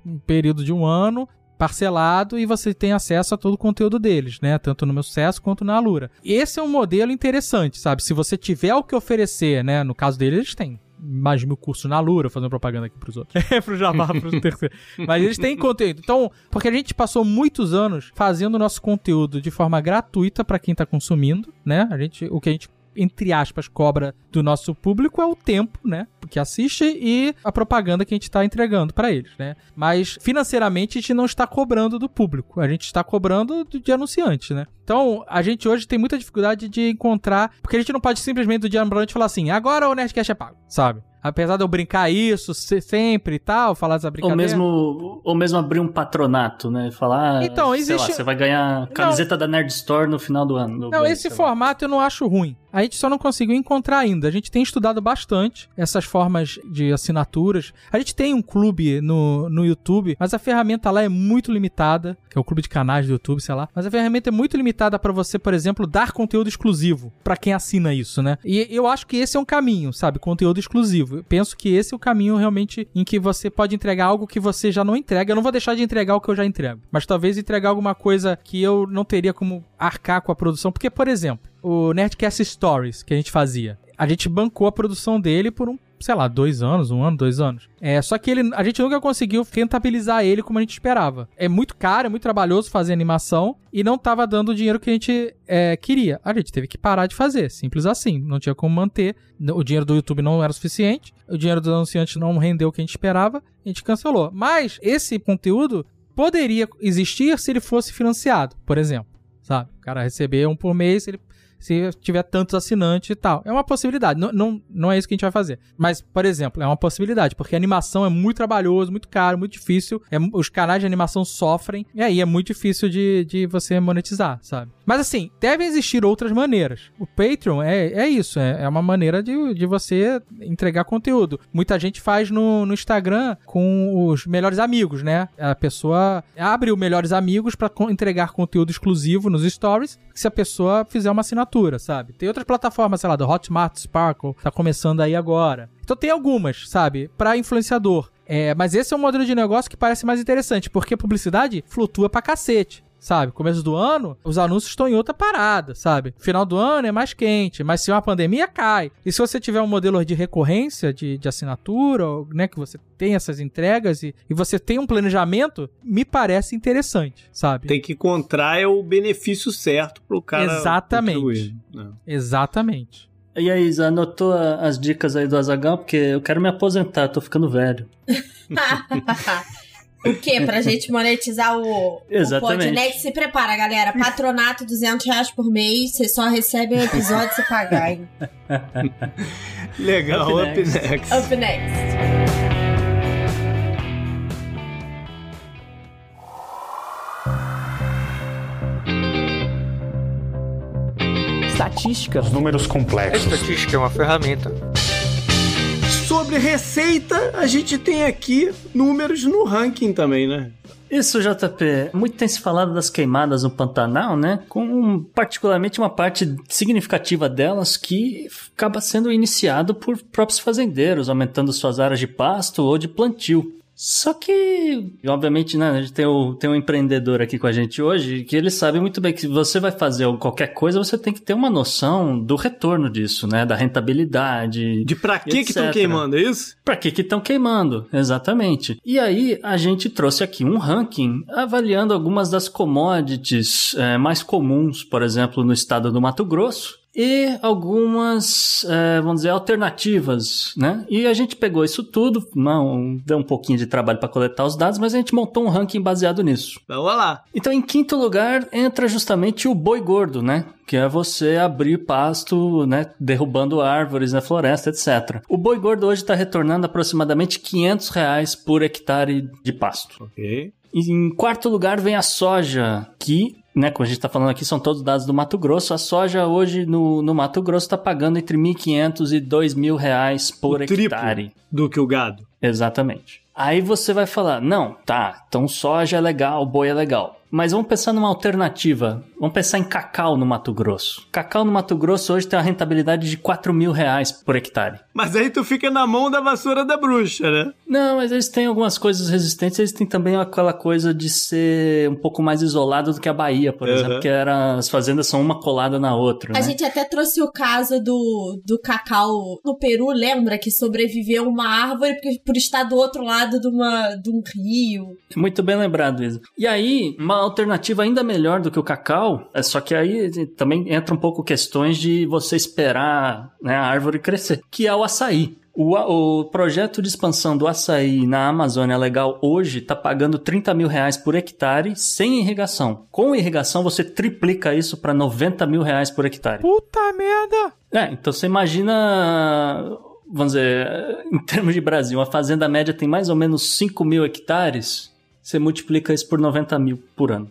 um período de um ano, parcelado e você tem acesso a todo o conteúdo deles, né? Tanto no meu sucesso quanto na Alura. Esse é um modelo interessante, sabe? Se você tiver o que oferecer, né? No caso deles, eles têm mais de mil cursos na Lura, fazendo propaganda aqui pros outros. É, pro Jabá, pro terceiro. Mas eles têm conteúdo. Então, porque a gente passou muitos anos fazendo o nosso conteúdo de forma gratuita para quem tá consumindo, né? A gente, o que a gente entre aspas, cobra do nosso público é o tempo, né? Que assiste e a propaganda que a gente está entregando para eles, né? Mas financeiramente a gente não está cobrando do público, a gente está cobrando de anunciante, né? Então, a gente hoje tem muita dificuldade de encontrar, porque a gente não pode simplesmente do dia noite falar assim, agora o Nerdcast é pago, sabe? Apesar de eu brincar isso sempre e tal, falar essa brincadeira. Ou mesmo, ou mesmo abrir um patronato, né? Falar, então, existe... Lá, você vai ganhar camiseta não, da Nerd Store no final do ano. Não, esse formato eu não acho ruim. A gente só não conseguiu encontrar ainda. A gente tem estudado bastante essas formas de assinaturas. A gente tem um clube no, no YouTube, mas a ferramenta lá é muito limitada, que é o clube de canais do YouTube, sei lá. Mas a ferramenta é muito limitada para você, por exemplo, dar conteúdo exclusivo para quem assina isso, né? E eu acho que esse é um caminho, sabe? Conteúdo exclusivo. Eu penso que esse é o caminho realmente em que você pode entregar algo que você já não entrega. Eu não vou deixar de entregar o que eu já entrego, mas talvez entregar alguma coisa que eu não teria como arcar com a produção, porque, por exemplo, o Nerdcast Stories que a gente fazia. A gente bancou a produção dele por um, sei lá, dois anos, um ano, dois anos. É, só que ele, a gente nunca conseguiu rentabilizar ele como a gente esperava. É muito caro, é muito trabalhoso fazer animação e não tava dando o dinheiro que a gente é, queria. A gente teve que parar de fazer, simples assim. Não tinha como manter. O dinheiro do YouTube não era suficiente, o dinheiro do anunciante não rendeu o que a gente esperava, a gente cancelou. Mas esse conteúdo poderia existir se ele fosse financiado, por exemplo. Sabe? O cara receber um por mês, ele se tiver tantos assinantes e tal. É uma possibilidade. Não, não, não é isso que a gente vai fazer. Mas, por exemplo, é uma possibilidade, porque animação é muito trabalhoso, muito caro, muito difícil. É, os canais de animação sofrem, e aí é muito difícil de, de você monetizar, sabe? Mas assim, devem existir outras maneiras. O Patreon é, é isso, é, é uma maneira de, de você entregar conteúdo. Muita gente faz no, no Instagram com os melhores amigos, né? A pessoa abre o melhores amigos para entregar conteúdo exclusivo nos stories, se a pessoa fizer uma assinatura sabe? Tem outras plataformas, sei lá, do Hotmart, Sparkle, tá começando aí agora. Então tem algumas, sabe? Para influenciador. É, mas esse é um modelo de negócio que parece mais interessante, porque a publicidade flutua pra cacete sabe? Começo do ano, os anúncios estão em outra parada, sabe? Final do ano é mais quente, mas se uma pandemia cai. E se você tiver um modelo de recorrência de, de assinatura, né, que você tem essas entregas e, e você tem um planejamento, me parece interessante, sabe? Tem que encontrar é o benefício certo pro cara. Exatamente. Né? Exatamente. E aí, Isa, anotou as dicas aí do Azagal? Porque eu quero me aposentar, tô ficando velho. O quê? Pra gente monetizar o, Exatamente. o Podnext? Se prepara, galera. Patronato 200 reais por mês. Você só recebe um episódio se pagar, hein? Legal, up, up next. next. Up next. Estatística. Os números complexos. A estatística é uma ferramenta sobre receita, a gente tem aqui números no ranking também, né? Isso, JP. Muito tem se falado das queimadas no Pantanal, né? Com particularmente uma parte significativa delas que acaba sendo iniciado por próprios fazendeiros, aumentando suas áreas de pasto ou de plantio. Só que, obviamente, né, a gente tem, o, tem um empreendedor aqui com a gente hoje que ele sabe muito bem que se você vai fazer qualquer coisa, você tem que ter uma noção do retorno disso, né? Da rentabilidade. De pra que que estão queimando, é isso? Pra que que estão queimando, exatamente. E aí, a gente trouxe aqui um ranking avaliando algumas das commodities é, mais comuns, por exemplo, no estado do Mato Grosso e algumas, é, vamos dizer, alternativas, né? E a gente pegou isso tudo, não deu um pouquinho de trabalho para coletar os dados, mas a gente montou um ranking baseado nisso. Vamos lá. Então, em quinto lugar, entra justamente o boi gordo, né? que é você abrir pasto, né, derrubando árvores na floresta, etc. O boi gordo hoje está retornando aproximadamente 500 reais por hectare de pasto. Ok. Em quarto lugar vem a soja, que né, como a gente está falando aqui, são todos dados do Mato Grosso. A soja hoje no, no Mato Grosso está pagando entre 1.500 e 2.000 reais por o hectare. do que o gado. Exatamente. Aí você vai falar, não, tá, então soja é legal, boi é legal. Mas vamos pensar numa alternativa. Vamos pensar em cacau no Mato Grosso. Cacau no Mato Grosso hoje tem uma rentabilidade de 4 mil reais por hectare. Mas aí tu fica na mão da vassoura da bruxa, né? Não, mas eles têm algumas coisas resistentes. Eles têm também aquela coisa de ser um pouco mais isolado do que a Bahia, por uhum. exemplo, que era, as fazendas são uma colada na outra. A né? gente até trouxe o caso do, do cacau no Peru, lembra? Que sobreviveu uma árvore por estar do outro lado de, uma, de um rio. Muito bem lembrado, Isa. E aí, uma alternativa ainda melhor do que o cacau, é só que aí também entra um pouco questões de você esperar né, a árvore crescer, que é o açaí. O, o, projeto de expansão do açaí na Amazônia Legal hoje está pagando 30 mil reais por hectare sem irrigação. Com irrigação, você triplica isso para 90 mil reais por hectare. Puta merda! É, então você imagina vamos dizer, em termos de Brasil, uma fazenda média tem mais ou menos 5 mil hectares você multiplica isso por 90 mil por ano.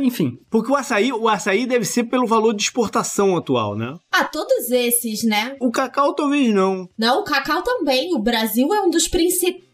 Enfim. Porque o açaí, o açaí deve ser pelo valor de exportação atual, né? Ah, todos esses, né? O cacau talvez não. Não, o cacau também. O Brasil é um dos principais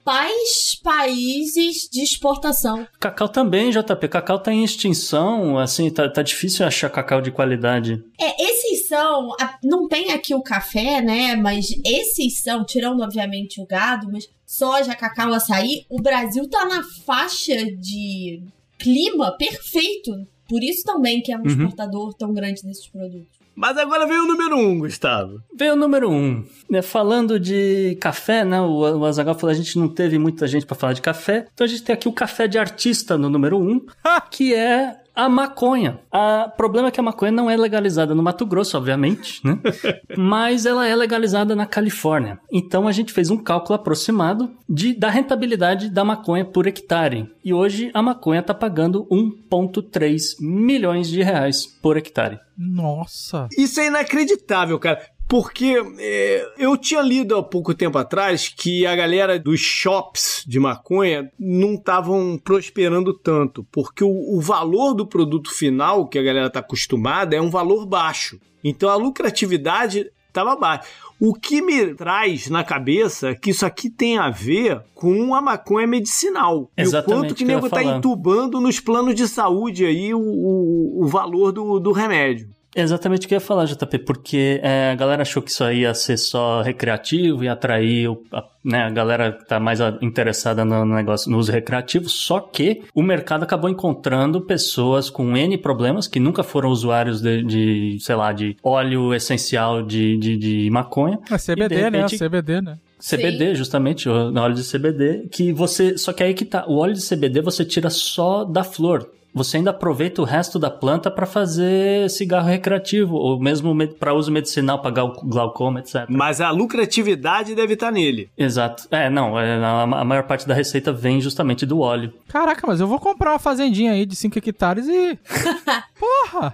países de exportação. Cacau também, JP. Cacau tá em extinção, assim, tá, tá difícil achar cacau de qualidade. É, esses são. Não tem aqui o café, né? Mas esses são, tirando obviamente o gado, mas soja, cacau, açaí, o Brasil tá na faixa de clima perfeito. Por isso também que é um uhum. exportador tão grande desses produtos. Mas agora veio o número um, Gustavo. Veio o número um. Né, falando de café, né? O, o Azaghal falou a gente não teve muita gente para falar de café. Então a gente tem aqui o café de artista no número um, que é a maconha. O problema é que a maconha não é legalizada no Mato Grosso, obviamente, né? Mas ela é legalizada na Califórnia. Então a gente fez um cálculo aproximado de, da rentabilidade da maconha por hectare. E hoje a maconha está pagando 1,3 milhões de reais por hectare. Nossa! Isso é inacreditável, cara. Porque é, eu tinha lido há pouco tempo atrás que a galera dos shops de maconha não estavam prosperando tanto, porque o, o, valor do produto final que a galera está acostumada é um valor baixo. Então a lucratividade estava baixa. O que me traz na cabeça é que isso aqui tem a ver com a maconha medicinal. Exatamente. E o quanto que o nego está entubando nos planos de saúde aí o, o, o valor do, do remédio. Exatamente o que eu ia falar, JP, porque é, a galera achou que isso aí ia ser só recreativo e atrair o, a, né, a galera que tá mais interessada no negócio, no uso recreativo, só que o mercado acabou encontrando pessoas com N problemas que nunca foram usuários de, de sei lá, de óleo essencial de, de, de maconha. É CBD, né? repente, né? CBD, né? CBD, Sim. justamente, o óleo de CBD, que você. Só que aí que tá. O óleo de CBD você tira só da flor você ainda aproveita o resto da planta para fazer cigarro recreativo, ou mesmo para uso medicinal, para glaucoma, etc. Mas a lucratividade deve estar tá nele. Exato. É, não, é, a, maior parte da receita vem justamente do óleo. Caraca, mas eu vou comprar uma fazendinha aí de 5 hectares e. Porra!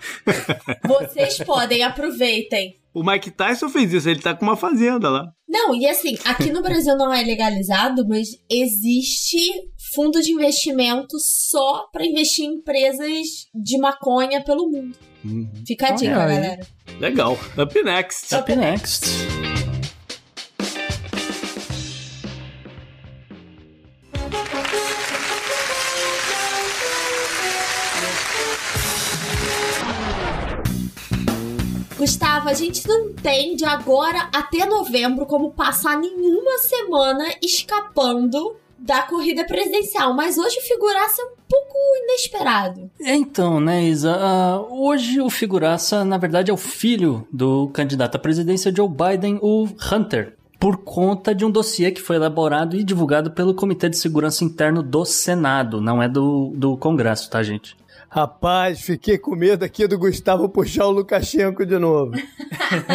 Vocês podem, aproveitem. O Mike Tyson fez isso, ele tá com uma fazenda lá. Não, e assim, aqui no Brasil não é legalizado, mas existe fundo de investimento só para investir em empresas de maconha pelo mundo. Uhum. Fica a dica, galera. Legal. Up next. Up next. Gustavo, a gente não tem de agora até novembro como passar nenhuma semana escapando da corrida presidencial, mas hoje o figuraça é um pouco inesperado. Então, né, Isa? Uh, hoje o figuraça, na verdade, é o filho do candidato à presidência Joe Biden, o Hunter. Por conta de um dossiê que foi elaborado e divulgado pelo Comitê de Segurança Interno do Senado, não é do, do Congresso, tá, gente? Rapaz, fiquei com medo aqui do Gustavo puxar o Lukashenko de novo.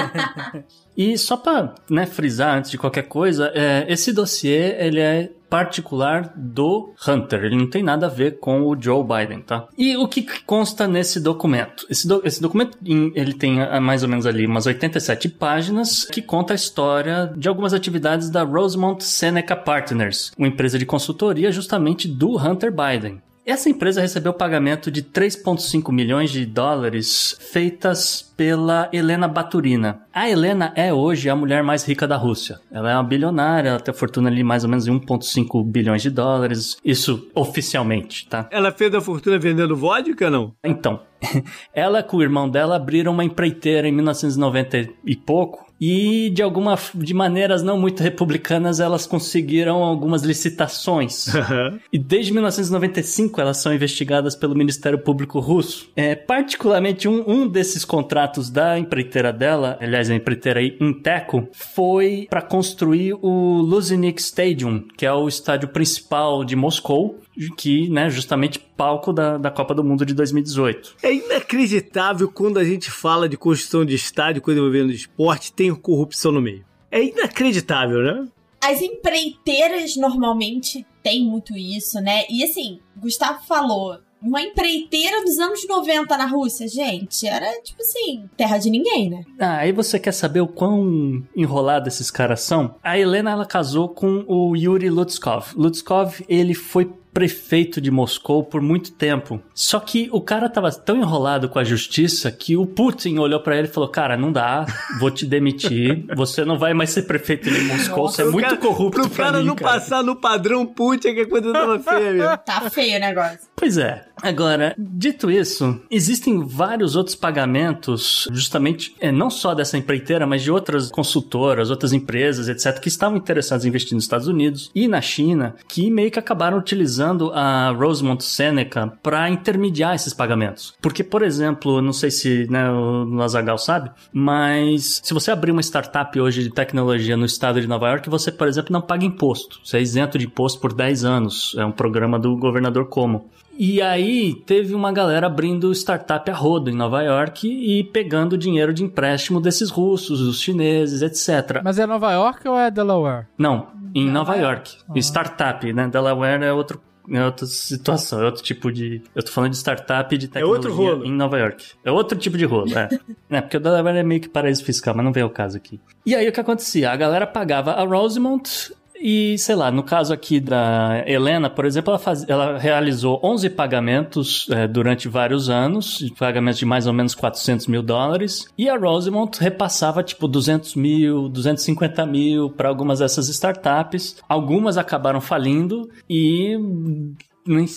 e só para né, frisar antes de qualquer coisa, é, esse dossiê ele é particular do Hunter. Ele não tem nada a ver com o Joe Biden, tá? E o que consta nesse documento? Esse, do, esse documento ele tem ah, mais ou menos ali umas 87 páginas que conta a história de algumas atividades da Rosemont Seneca Partners, uma empresa de consultoria justamente do Hunter Biden. Essa empresa recebeu pagamento de 3,5 milhões de dólares feitas pela Helena Baturina. A Helena é hoje a mulher mais rica da Rússia. Ela é uma bilionária, ela tem fortuna ali mais ou menos de 1,5 bilhões de dólares. Isso oficialmente, tá? Ela fez a fortuna vendendo vodka, não? Então, ela com o irmão dela abriram uma empreiteira em 1990 e pouco e de alguma de maneiras não muito republicanas elas conseguiram algumas licitações. Uhum. E desde 1995 elas são investigadas pelo Ministério Público Russo. É, particularmente um, um desses contratos da empreiteira dela, aliás, a empreiteira Inteco, foi para construir o Luzhniki Stadium, que é o estádio principal de Moscou, que, né, justamente palco da, da Copa do Mundo de 2018. É inacreditável quando a gente fala de construção de estádio, coisa envolvendo esporte, tem corrupção no meio. É inacreditável, né? As empreiteiras normalmente têm muito isso, né? E assim, Gustavo falou, uma empreiteira dos anos 90 na Rússia, gente, era tipo assim, terra de ninguém, né? Ah, aí você quer saber o quão enrolado esses caras são? A Helena, ela casou com o Yuri Lutskov. Lutskov, ele foi prefeito de Moscou por muito tempo. Só que o cara tava tão enrolado com a justiça que o Putin olhou para ele e falou: Cara, não dá, vou te demitir, você não vai mais ser prefeito de Moscou, Nossa, você é muito cara, corrupto. Pro cara mim, não cara. passar no padrão Putin, que a coisa tava feia. Tá feio o negócio. Pois é. Agora, dito isso, existem vários outros pagamentos, justamente, é, não só dessa empreiteira, mas de outras consultoras, outras empresas, etc., que estavam interessadas em investir nos Estados Unidos e na China, que meio que acabaram utilizando a Rosemont Seneca para intermediar esses pagamentos. Porque, por exemplo, não sei se né, o Azagal sabe, mas se você abrir uma startup hoje de tecnologia no estado de Nova York, você, por exemplo, não paga imposto. Você é isento de imposto por 10 anos. É um programa do governador Como. E aí teve uma galera abrindo startup a rodo em Nova York e pegando dinheiro de empréstimo desses russos, dos chineses, etc. Mas é Nova York ou é Delaware? Não, em Nova York. Ah. Startup, né? Delaware é outro é outra situação, é outro tipo de. Eu tô falando de startup de tecnologia é outro rolo. em Nova York. É outro tipo de rolo, é. é, porque o Delaware é meio que paraíso fiscal, mas não vem o caso aqui. E aí o que acontecia? A galera pagava a Rosemont e, sei lá, no caso aqui da Helena, por exemplo, ela, faz, ela realizou 11 pagamentos é, durante vários anos, pagamentos de mais ou menos 400 mil dólares, e a Rosemont repassava tipo 200 mil, 250 mil para algumas dessas startups. Algumas acabaram falindo e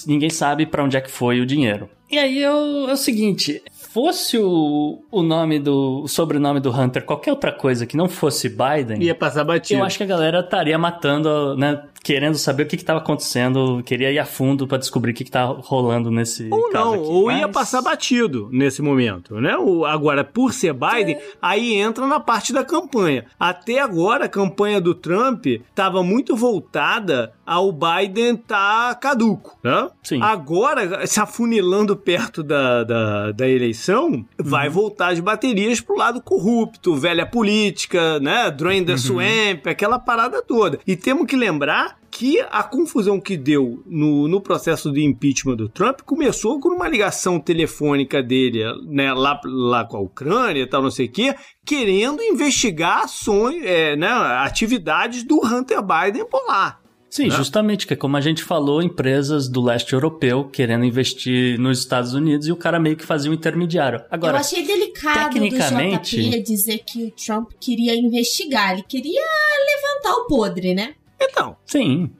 ninguém sabe para onde é que foi o dinheiro. E aí é o, é o seguinte, fosse o, o nome do o sobrenome do Hunter qualquer outra coisa que não fosse Biden, ia passar batido. Eu acho que a galera estaria matando, né? Querendo saber o que estava acontecendo, queria ir a fundo para descobrir o que, estava rolando nesse ou caso não, aqui. ou Mas... ia passar batido nesse momento, né? O, agora, por ser Biden, é. aí entra na parte da campanha. Até agora, a campanha do Trump estava muito voltada ao Biden tá caduco, né? Sim. Agora, se afunilando perto da, da, da eleição, uhum. vai voltar as baterias pro lado corrupto, velha política, né? Drain the uhum. Swamp, aquela parada toda. E temos que lembrar que a confusão que deu no, no processo de impeachment do Trump começou com uma ligação telefônica dele né, lá, lá com a Ucrânia e tal, não sei o quê, querendo investigar ações, é, né, atividades do Hunter Biden por lá. Sim, né? justamente, que é como a gente falou, empresas do leste europeu querendo investir nos Estados Unidos e o cara meio que fazia um intermediário. Agora, Eu achei delicado tecnicamente... do JP dizer que o Trump queria investigar, ele queria levantar o podre, né? Então. Sim.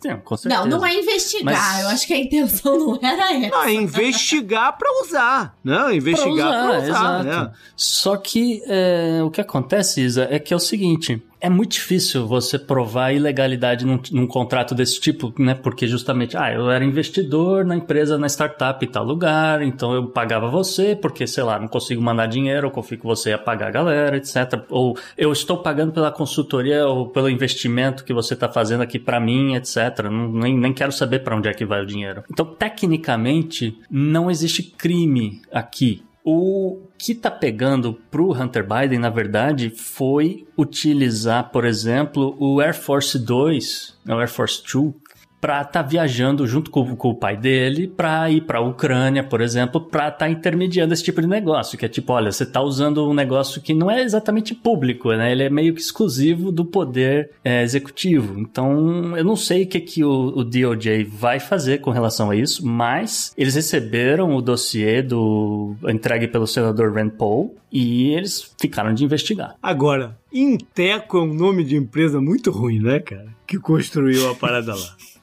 Sim, com certeza. Não, não é investigar. Mas... Eu acho que a intenção não era essa. Não, é investigar para usar. Não, investigar para usar. Pra usar, exato. Né? Só que é, o que acontece, Isa, é que é o seguinte: é muito difícil você provar ilegalidade num, num, contrato desse tipo, né? Porque justamente, ah, eu era investidor na empresa, na startup em tal lugar, então eu pagava você, porque, sei lá, não consigo mandar dinheiro, eu confio que você ia pagar a galera, etc. Ou eu estou pagando pela consultoria ou pelo investimento que você está fazendo aqui para mim, etc. Não, nem, nem quero saber para onde é que vai o dinheiro. Então, tecnicamente, não existe crime aqui. O que tá pegando pro Hunter Biden, na verdade, foi utilizar, por exemplo, o Air Force 2, o Air Force 2, para estar tá viajando junto com, com, o pai dele para ir para a Ucrânia, por exemplo, para estar tá intermediando esse tipo de negócio, que é tipo, olha, você está usando um negócio que não é exatamente público, né? Ele é meio que exclusivo do poder é, executivo. Então, eu não sei o que, que o, o, DOJ vai fazer com relação a isso, mas eles receberam o dossiê do entregue pelo senador Rand Paul e eles ficaram de investigar. Agora, Inteco é um nome de empresa muito ruim, né, cara? Que construiu a parada lá.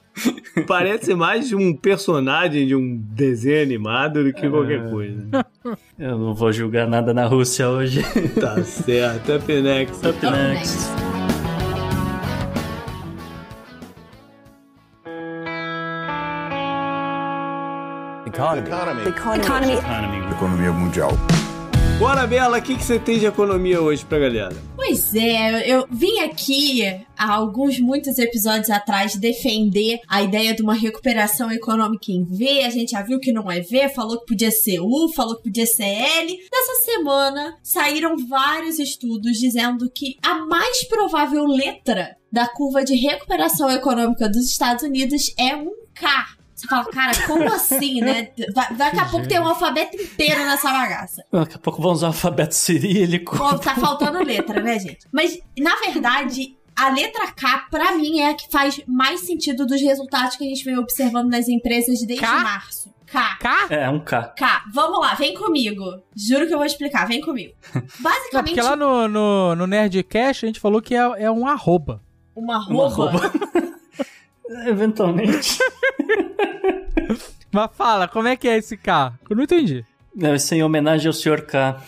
Parece mais um personagem de um desenho animado do que qualquer é. coisa. Eu não vou julgar nada na Rússia hoje. Tá certo. Up next. Up next. Economy. Economy. Economy. Economy. Economia mundial. Bora, Bela, o que, que você tem de economia hoje pra galera? Pois é, eu vim aqui há alguns, muitos episódios atrás defender a ideia de uma recuperação econômica em V. A gente já viu que não é V, falou que podia ser U, falou que podia ser L. Nessa semana saíram vários estudos dizendo que a mais provável letra da curva de recuperação econômica dos Estados Unidos é um K. Você fala, cara, como assim, né? Daqui a pouco tem um alfabeto inteiro nessa bagaça. Daqui a pouco vão usar o alfabeto cirílico. Pô, tá faltando letra, né, gente? Mas, na verdade, a letra K, pra mim, é a que faz mais sentido dos resultados que a gente vem observando nas empresas desde K? março. K. K? É, um K. K. Vamos lá, vem comigo. Juro que eu vou explicar, vem comigo. Basicamente. Não, porque lá no, no, no Nerdcast a gente falou que é, é um arroba. Uma arroba? Uma arroba. Eventualmente. Mas fala, como é que é esse K? Eu não entendi. Deve ser em homenagem ao Sr. K.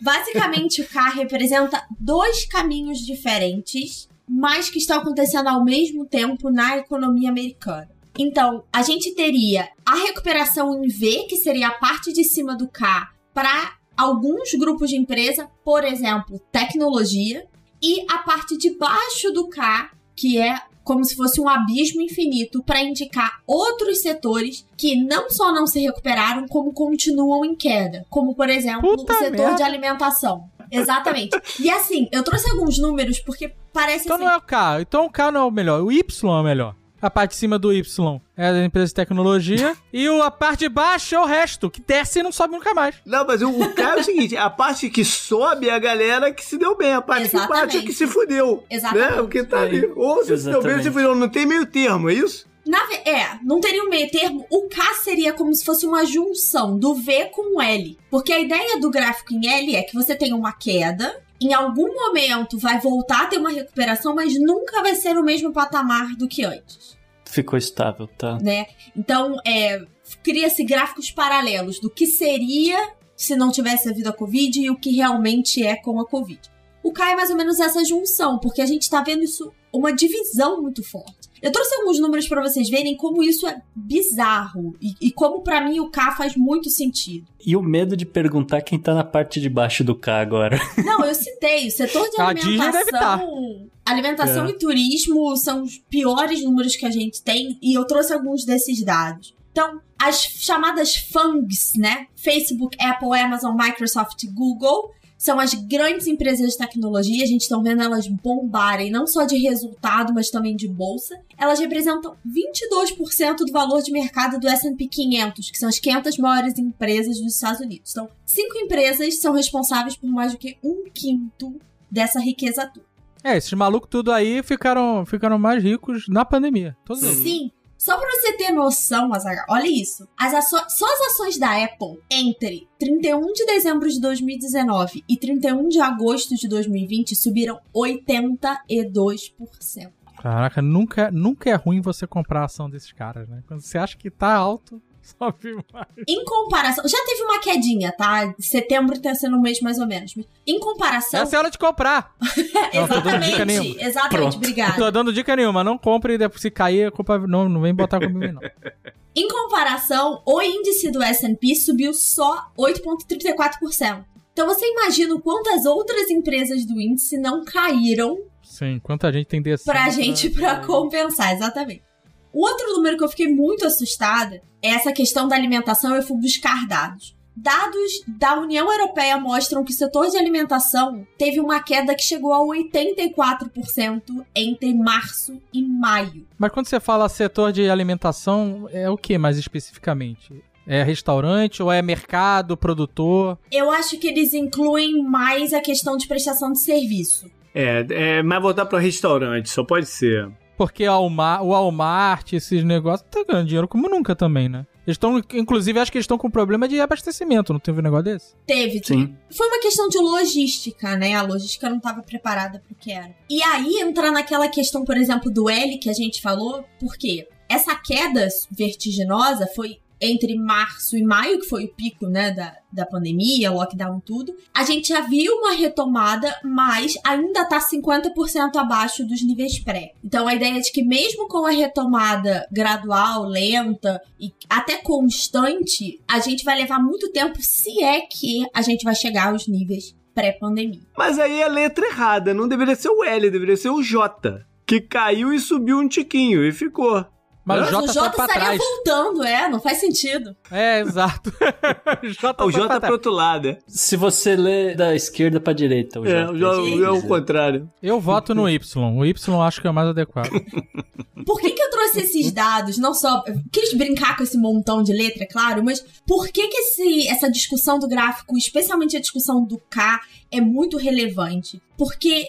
Basicamente, o K representa dois caminhos diferentes, mas que estão acontecendo ao mesmo tempo na economia americana. Então, a gente teria a recuperação em V, que seria a parte de cima do K, para alguns grupos de empresa, por exemplo, tecnologia, e a parte de baixo do K, que é como se fosse um abismo infinito para indicar outros setores que não só não se recuperaram, como continuam em queda. Como, por exemplo, Puta o setor merda. de alimentação. Exatamente. e assim, eu trouxe alguns números porque parece Então assim... não é o K. Então o K não é o melhor. O Y é o melhor. A parte de cima do Y é da empresa de tecnologia. e o, a parte de baixo é o resto, que desce e não sobe nunca mais. Não, mas o, o cara é o seguinte: a parte que sobe é a galera que se deu bem, a parte Exatamente. que bate é que se fudeu. Né? Exatamente. Né? Porque tá ali. Ou se se deu bem ou se fudeu. Não tem meio termo, é isso? Na, é, não teria um meio termo. O K seria como se fosse uma junção do V com o L. Porque a ideia do gráfico em L é que você tem uma queda, em algum momento vai voltar a ter uma recuperação, mas nunca vai ser o mesmo patamar do que antes. Ficou estável, tá? Né? Então, é, cria-se gráficos paralelos do que seria se não tivesse havido a Covid e o que realmente é com a Covid. O K é mais ou menos essa junção, porque a gente tá vendo isso, uma divisão muito forte. Eu trouxe alguns números para vocês verem como isso é bizarro e, e como para mim o K faz muito sentido. E o medo de perguntar quem tá na parte de baixo do K agora. Não, eu citei, o setor de alimentação, alimentação é. e turismo são os piores números que a gente tem e eu trouxe alguns desses dados. Então, as chamadas FANGs, né? Facebook, Apple, Amazon, Microsoft, Google, são as grandes empresas de tecnologia, a gente está vendo elas bombarem, não só de resultado, mas também de bolsa. Elas representam 22% do valor de mercado do S&P 500, que são as 500 maiores empresas dos Estados Unidos. Então, cinco empresas são responsáveis por mais do que um quinto dessa riqueza toda. É, esses malucos tudo aí ficaram, ficaram mais ricos na pandemia. Todos Sim. Só pra você ter noção, olha isso. As. Só as ações da Apple entre 31 de dezembro de 2019 e 31 de agosto de 2020 subiram 82%. Caraca, nunca, nunca é ruim você comprar a ação desses caras, né? Quando você acha que tá alto, Sobe mais. Em comparação, já teve uma quedinha, tá? Setembro tá sendo um mês mais ou menos. Em comparação. Essa é hora de comprar. exatamente. Não, exatamente, Pronto. obrigada. Não tô dando dica nenhuma. Não compre e depois se cair, culpa... não, não vem botar comigo, não. em comparação, o índice do SP subiu só 8,34%. Então você imagina quantas outras empresas do índice não caíram. Sim, quanta gente tem desse. Pra gente, pra compensar, exatamente. O outro número que eu fiquei muito assustada é essa questão da alimentação. Eu fui buscar dados. Dados da União Europeia mostram que o setor de alimentação teve uma queda que chegou a 84% entre março e maio. Mas quando você fala setor de alimentação, é o que mais especificamente? É restaurante ou é mercado, produtor? Eu acho que eles incluem mais a questão de prestação de serviço. É, é mais voltar para restaurante, só pode ser. Porque o Walmart, esses negócios, tá ganhando dinheiro como nunca também, né? Eles estão, inclusive, acho que eles estão com problema de abastecimento, não teve um negócio desse? Teve, sim. Foi uma questão de logística, né? A logística não estava preparada pro que era. E aí entra naquela questão, por exemplo, do L que a gente falou, porque essa queda vertiginosa foi entre março e maio, que foi o pico, né, da, da pandemia, lockdown tudo, a gente já viu uma retomada, mas ainda tá 50% abaixo dos níveis pré. Então a ideia é de que mesmo com a retomada gradual, lenta e até constante, a gente vai levar muito tempo se é que a gente vai chegar aos níveis pré-pandemia. Mas aí é a letra errada, não deveria ser o L, deveria ser o J, que caiu e subiu um tiquinho e ficou. Mas o Jota, o Jota estaria trás. voltando, é, não faz sentido. É, exato. o Jota, o Jota é pro outro lado. É. Se você lê da esquerda pra direita, o é, Jota. É, é o contrário. Eu voto no Y. O Y acho que é mais adequado. Por que, que eu trouxe esses dados? Não só. Quis brincar com esse montão de letra, é claro, mas por que, que esse, essa discussão do gráfico, especialmente a discussão do K, é muito relevante? Porque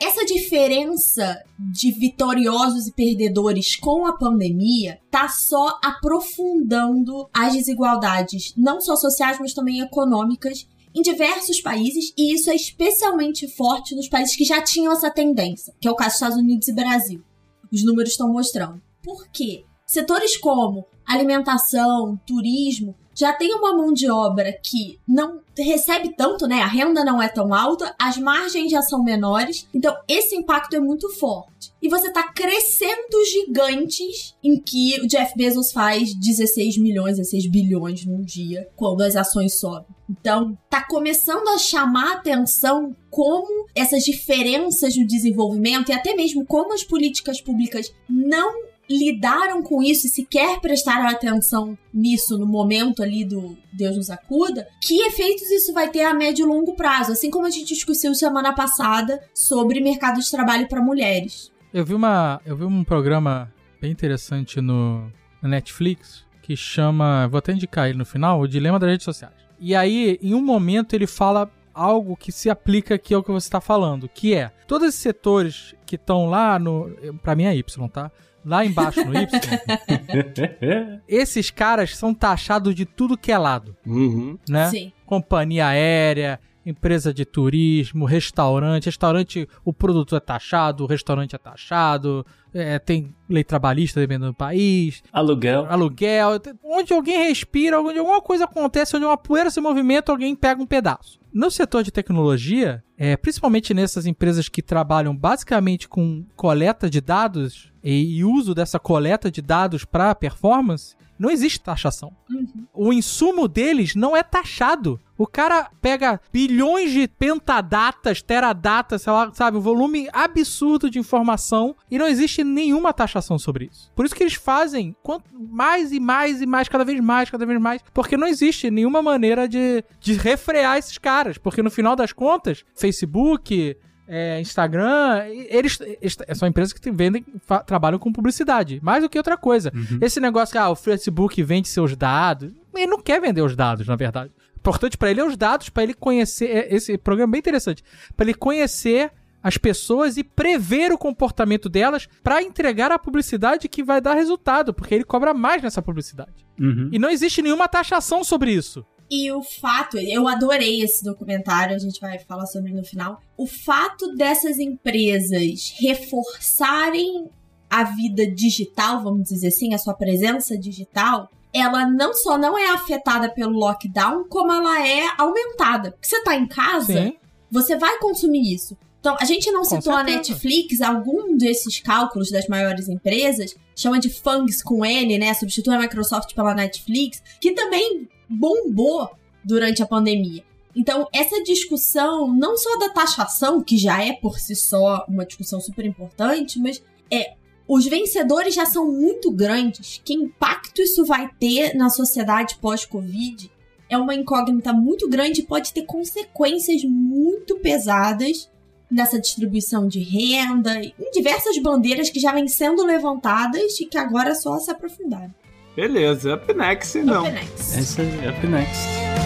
essa diferença de vitoriosos e perdedores com a pandemia tá só aprofundando as desigualdades, não só sociais, mas também econômicas em diversos países, e isso é especialmente forte nos países que já tinham essa tendência, que é o caso dos Estados Unidos e Brasil. Os números estão mostrando. Por quê? Setores como alimentação, turismo, já tem uma mão de obra que não recebe tanto, né? A renda não é tão alta, as margens já são menores, então esse impacto é muito forte. E você tá crescendo gigantes em que o Jeff Bezos faz 16 milhões, 16 bilhões num dia, quando as ações sobem. Então, tá começando a chamar a atenção como essas diferenças no desenvolvimento e até mesmo como as políticas públicas não lidaram com isso e sequer prestaram atenção nisso no momento ali do Deus nos acuda, que efeitos isso vai ter a médio e longo prazo, assim como a gente discutiu semana passada sobre mercado de trabalho para mulheres. Eu vi uma, eu vi um programa bem interessante no Netflix que chama, vou até indicar ele no final, o dilema das redes sociais. E aí, em um momento ele fala algo que se aplica aqui ao que você está falando, que é todos esses setores que estão lá no, para mim é Y, tá? Lá embaixo no Y, esses caras são taxados de tudo que é lado. Uhum. Né? Sim. Companhia aérea, empresa de turismo, restaurante. Restaurante, o produto é taxado, o restaurante é taxado, é, tem lei trabalhista dependendo do país. Aluguel. Aluguel. Onde alguém respira, onde alguma coisa acontece, onde uma poeira se movimenta, alguém pega um pedaço. No setor de tecnologia, é, principalmente nessas empresas que trabalham basicamente com coleta de dados e, e uso dessa coleta de dados para performance, não existe taxação. Uhum. O insumo deles não é taxado. O cara pega bilhões de pentadatas, teradatas, sei lá, sabe, um volume absurdo de informação e não existe nenhuma taxação sobre isso. Por isso que eles fazem mais e mais e mais, cada vez mais, cada vez mais, porque não existe nenhuma maneira de, de refrear esses caras, porque no final das contas, Facebook, é, Instagram, eles, eles, são empresas que vendem, trabalham com publicidade, mais do que outra coisa. Uhum. Esse negócio que ah, o Facebook vende seus dados, ele não quer vender os dados, na verdade. Importante para ele é os dados, para ele conhecer. É, esse programa é bem interessante. Para ele conhecer as pessoas e prever o comportamento delas para entregar a publicidade que vai dar resultado, porque ele cobra mais nessa publicidade. Uhum. E não existe nenhuma taxação sobre isso. E o fato, eu adorei esse documentário, a gente vai falar sobre no final. O fato dessas empresas reforçarem a vida digital, vamos dizer assim, a sua presença digital, ela não só não é afetada pelo lockdown, como ela é aumentada. Porque você tá em casa, Sim. você vai consumir isso. Então, a gente não citou a Netflix, algum desses cálculos das maiores empresas, chama de FANGs com N, né? Substitui a Microsoft pela Netflix, que também bombou durante a pandemia. Então, essa discussão, não só da taxação, que já é por si só uma discussão super importante, mas é os vencedores já são muito grandes. Que impacto isso vai ter na sociedade pós-Covid é uma incógnita muito grande e pode ter consequências muito pesadas nessa distribuição de renda, em diversas bandeiras que já vêm sendo levantadas e que agora só se aprofundaram. Beleza, Up Next não. Up Next. É isso aí, Up Next.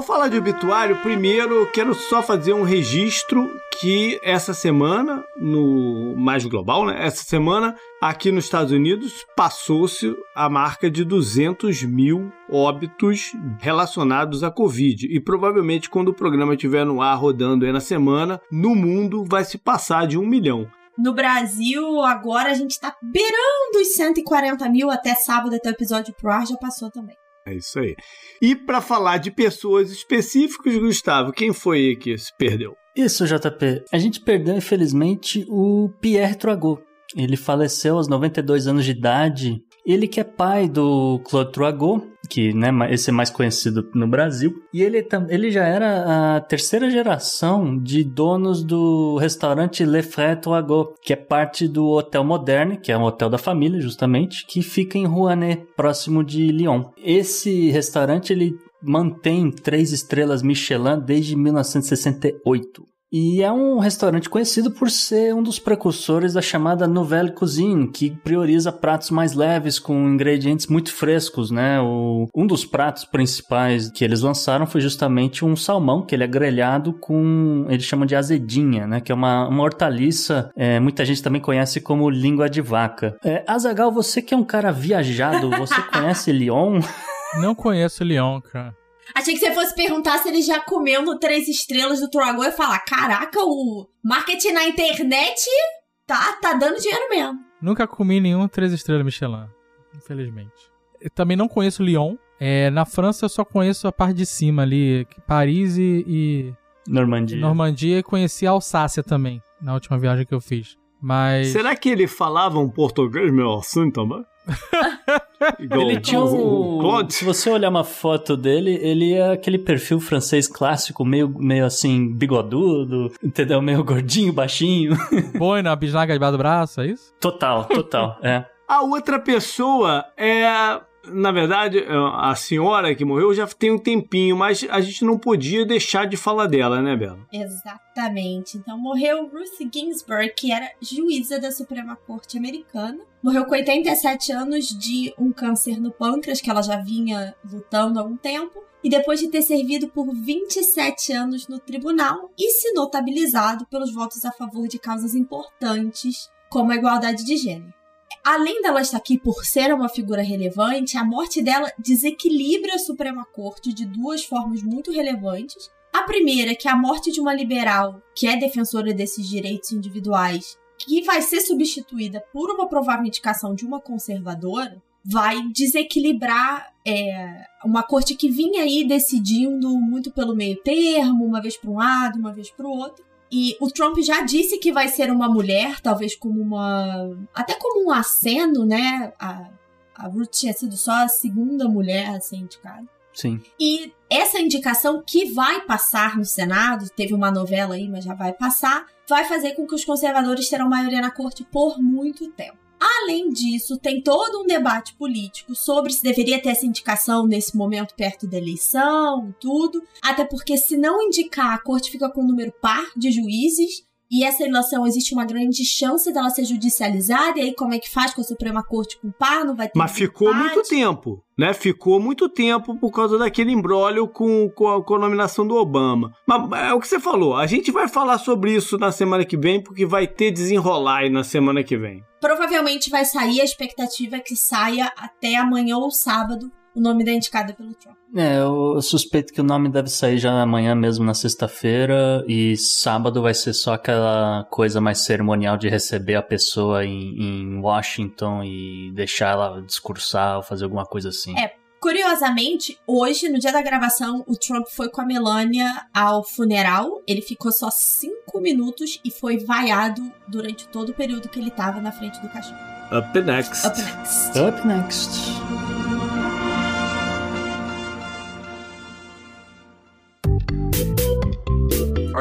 Ao falar de obituário, primeiro quero só fazer um registro que essa semana, no mais global, né? Essa semana, aqui nos Estados Unidos, passou-se a marca de 200 mil óbitos relacionados à Covid. E provavelmente, quando o programa estiver no ar rodando aí na semana, no mundo vai se passar de um milhão. No Brasil, agora a gente está beirando os 140 mil. Até sábado, até o episódio pro ar, já passou também. É isso aí. E para falar de pessoas específicas, Gustavo, quem foi que se perdeu? Isso, JP. A gente perdeu, infelizmente, o Pierre Troagot. Ele faleceu aos 92 anos de idade. Ele que é pai do Claude Troagot, que né, esse é mais conhecido no Brasil. E ele, ele já era a terceira geração de donos do restaurante Le Frère Troagot, que é parte do Hotel Moderne, que é um hotel da família, justamente, que fica em Rouanet, próximo de Lyon. Esse restaurante ele mantém três estrelas Michelin desde 1968. E é um restaurante conhecido por ser um dos precursores da chamada Nouvelle Cuisine, que prioriza pratos mais leves com ingredientes muito frescos, né? O, um dos pratos principais que eles lançaram foi justamente um salmão, que ele é grelhado com, eles chamam de azedinha, né? Que é uma, uma hortaliça, é, muita gente também conhece como língua de vaca. É, Azagal, você que é um cara viajado, você conhece Lyon? Não conheço Lyon, cara. Achei que você fosse perguntar se ele já comeu no Três Estrelas do Troagô e falar: caraca, o marketing na internet tá, tá dando dinheiro mesmo. Nunca comi nenhum Três Estrelas Michelin, infelizmente. Eu também não conheço Lyon. É, na França eu só conheço a parte de cima ali, Paris e. e Normandia. Normandia e conheci a Alsácia também, na última viagem que eu fiz. Mas. Será que ele falava um português meio assim também? ele tinha um... Se você olhar uma foto dele, ele é aquele perfil francês clássico, meio, meio assim, bigodudo, entendeu? Meio gordinho, baixinho. Boina, bisnaga debaixo do braço, é isso? Total, total, é. A outra pessoa é na verdade, é, a senhora que morreu já tem um tempinho, mas a gente não podia deixar de falar dela, né, Bela? Exatamente. Então morreu Ruth Ginsburg, que era juíza da Suprema Corte Americana. Morreu com 87 anos de um câncer no pâncreas, que ela já vinha lutando há algum tempo. E depois de ter servido por 27 anos no tribunal e se notabilizado pelos votos a favor de causas importantes, como a igualdade de gênero. Além dela estar aqui por ser uma figura relevante, a morte dela desequilibra a Suprema Corte de duas formas muito relevantes. A primeira, que é a morte de uma liberal, que é defensora desses direitos individuais, que vai ser substituída por uma provável indicação de uma conservadora, vai desequilibrar é, uma corte que vinha aí decidindo muito pelo meio termo, uma vez para um lado, uma vez para o outro. E o Trump já disse que vai ser uma mulher, talvez como uma. até como um aceno, né? A, a Ruth tinha sido só a segunda mulher a ser indicada. Sim. E essa indicação que vai passar no Senado, teve uma novela aí, mas já vai passar, vai fazer com que os conservadores terão maioria na corte por muito tempo. Além disso, tem todo um debate político sobre se deveria ter essa indicação nesse momento perto da eleição, tudo. Até porque, se não indicar, a corte fica com um número par de juízes e essa eleição existe uma grande chance dela ser judicializada, e aí como é que faz com a Suprema Corte com par? Não vai ter. Mas ficou empate. muito tempo, né? Ficou muito tempo por causa daquele embrólio com, com a, com, a, nominação do Obama. Mas é o que você falou, a gente vai falar sobre isso na semana que vem, porque vai ter desenrolar aí na semana que vem. Provavelmente vai sair, a expectativa é que saia até amanhã ou sábado o nome da indicada pelo Trump. É, eu suspeito que o nome deve sair já amanhã mesmo, na sexta-feira, e sábado vai ser só aquela coisa mais cerimonial de receber a pessoa em, em Washington e deixar ela discursar ou fazer alguma coisa assim. É, Curiosamente, hoje, no dia da gravação, o Trump foi com a Melania ao funeral. Ele ficou só cinco minutos e foi vaiado durante todo o período que ele estava na frente do caixão. Up next. Up next. Up next.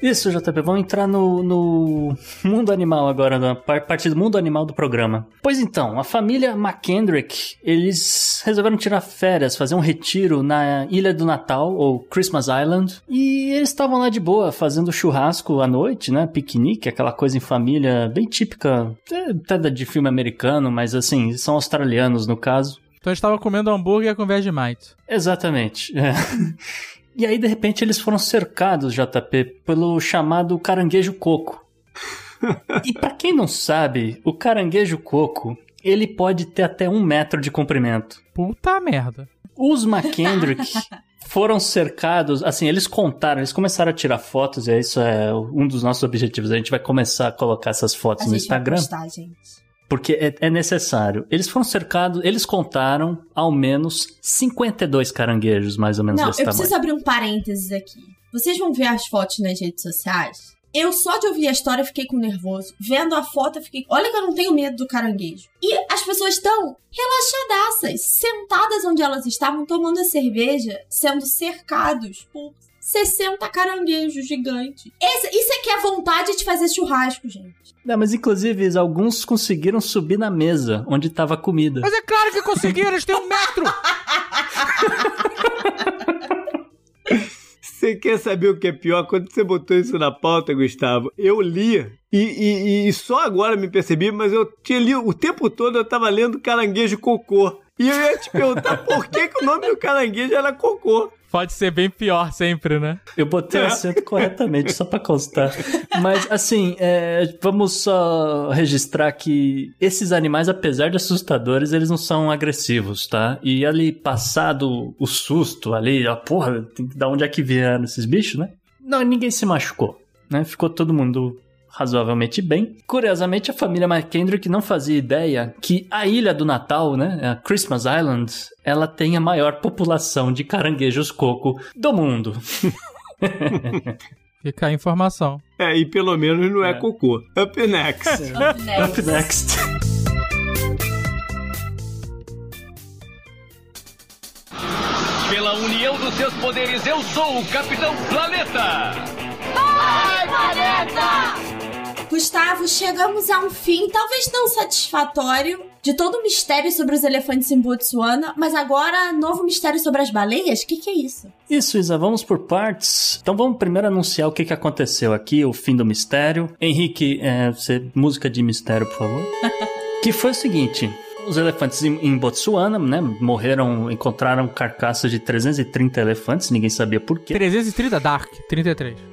Isso, JP, vamos entrar no, no mundo animal agora, na parte do mundo animal do programa. Pois então, a família McKendrick, eles resolveram tirar férias, fazer um retiro na Ilha do Natal, ou Christmas Island, e eles estavam lá de boa, fazendo churrasco à noite, né, piquenique, aquela coisa em família bem típica, até de filme americano, mas assim, são australianos no caso. Então eles estavam comendo hambúrguer com Vegemite. Exatamente. É. E aí, de repente, eles foram cercados, JP, pelo chamado caranguejo coco. e para quem não sabe, o caranguejo coco, ele pode ter até um metro de comprimento. Puta merda. Os McKendrick foram cercados, assim, eles contaram, eles começaram a tirar fotos, e isso é um dos nossos objetivos. A gente vai começar a colocar essas fotos a no Instagram. Vai postar, gente porque é, é, necessário. Eles foram cercados, eles contaram ao menos 52 caranguejos, mais ou menos Não, desse eu tamanho. preciso abrir um parênteses aqui. Vocês vão ver as fotos nas redes sociais. Eu só de ouvir a história fiquei com nervoso. Vendo a foto, eu fiquei. Olha que eu não tenho medo do caranguejo. E as pessoas estão relaxadaças, sentadas onde elas estavam, tomando a cerveja, sendo cercados por 60 caranguejos gigantes. Esse, isso é que é vontade de fazer churrasco, gente. Não, mas inclusive alguns conseguiram subir na mesa onde estava a comida. Mas é claro que conseguiram, eles têm um metro! Você quer saber o que é pior? Quando você botou isso na pauta, Gustavo, eu li e, e, e só agora me percebi, mas eu tinha lido o tempo todo, eu tava lendo Caranguejo Cocô. E eu ia te perguntar por que, que o nome do caranguejo era Cocô. Pode ser bem pior sempre, né? Eu botei o acento corretamente, só pra constar. Mas, assim, é, vamos só registrar que esses animais, apesar de assustadores, eles não são agressivos, tá? E ali, passado o susto ali, a porra, tem que dar onde é que vieram esses bichos, né? Não, ninguém se machucou, né? Ficou todo mundo razoavelmente bem. Curiosamente, a família McKendrick não fazia ideia que a ilha do Natal, né, a Christmas Island, ela tem a maior população de caranguejos coco do mundo. Fica a informação. É, e pelo menos não é, é cocô. Up next. Up next. Up next. Pela união dos seus poderes, eu sou o Capitão Planeta! Vai, Planeta! Gustavo, chegamos a um fim, talvez não satisfatório, de todo o mistério sobre os elefantes em Botsuana, mas agora novo mistério sobre as baleias? O que, que é isso? Isso, Isa, vamos por partes. Então vamos primeiro anunciar o que, que aconteceu aqui, o fim do mistério. Henrique, é, você, música de mistério, por favor. que foi o seguinte: os elefantes em, Botsuana, né, morreram, encontraram carcaças de 330 elefantes, ninguém sabia por quê. 330 Dark, 33.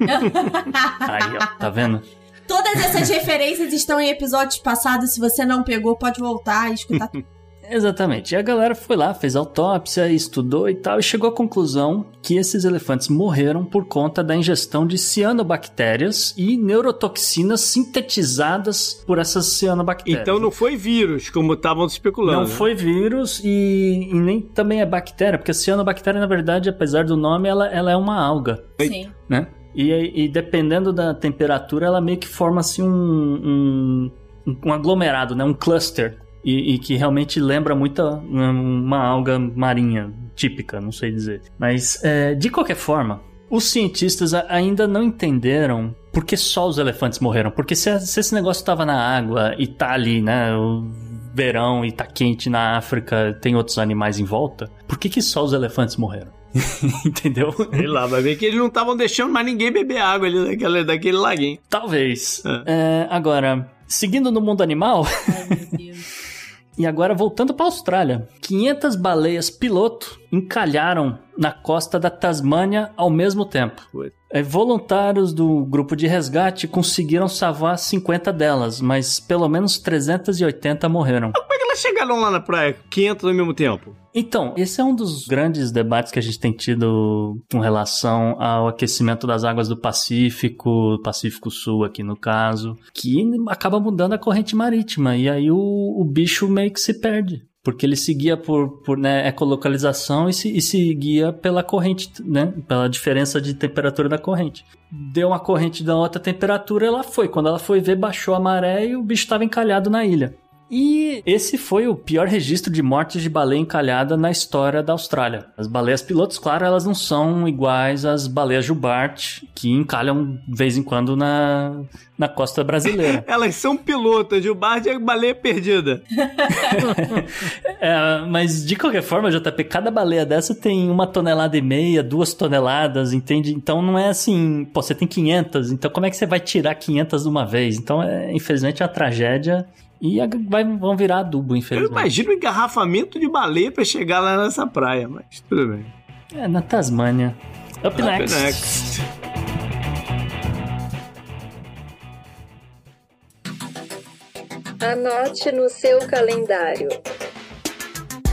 Aí, ó, tá vendo? Todas essas referências estão em episódios passados. Se você não pegou, pode voltar e escutar tudo. Exatamente. E a galera foi lá, fez autópsia, estudou e tal, e chegou à conclusão que esses elefantes morreram por conta da ingestão de cianobactérias e neurotoxinas sintetizadas por essas cianobactérias. Então não foi vírus, como estavam especulando. Não né? foi vírus e, e, nem também é bactéria, porque a cianobactéria, na verdade, apesar do nome, ela, ela é uma alga. Sim. Né? E, e, dependendo da temperatura, ela meio que forma assim um, um, um aglomerado, né? Um cluster. E, e, que realmente lembra muito uma alga marinha típica, não sei dizer. Mas, é, de qualquer forma, os cientistas ainda não entenderam por que só os elefantes morreram. Porque se, se esse negócio estava na água e tá ali, né? O verão e tá quente na África, tem outros animais em volta, por que, que só os elefantes morreram? Entendeu? Sei lá, vai ver que eles não estavam deixando mais ninguém beber água ali daquele, daquele laguinho. Talvez. É. É, agora, seguindo no mundo animal. Ai, meu Deus. E agora voltando para a Austrália, 500 baleias piloto encalharam na costa da Tasmânia ao mesmo tempo. É, voluntários do grupo de resgate conseguiram salvar 50 delas, mas pelo menos 380 morreram. Como é que elas chegaram lá na praia 500 ao mesmo tempo? Então, esse é um dos grandes debates que a gente tem tido com relação ao aquecimento das águas do Pacífico, Pacífico Sul aqui no caso, que acaba mudando a corrente marítima e aí o, o bicho meio que se perde porque ele seguia por, por né, ecolocalização e, se, e seguia pela corrente, né, pela diferença de temperatura da corrente. Deu uma corrente da outra temperatura, ela foi. Quando ela foi ver, baixou a maré e o bicho estava encalhado na ilha. E esse foi o pior registro de mortes de baleia encalhada na história da Austrália. As baleias pilotos, claro, elas não são iguais às baleias jubarte, que encalham de vez em quando na, na costa brasileira. elas são pilotas, jubarte é baleia perdida. é, mas de qualquer forma, JP, cada baleia dessa tem uma tonelada e meia, duas toneladas, entende? Então não é assim, pô, você tem 500, então como é que você vai tirar 500 de uma vez? Então, é, infelizmente, é uma tragédia e vai, vão virar adubo, infelizmente. Eu imagino o um engarrafamento de baleia pra chegar lá nessa praia, mas tudo bem. É, na Tasmânia. Up, Up next. next. Anote no seu calendário.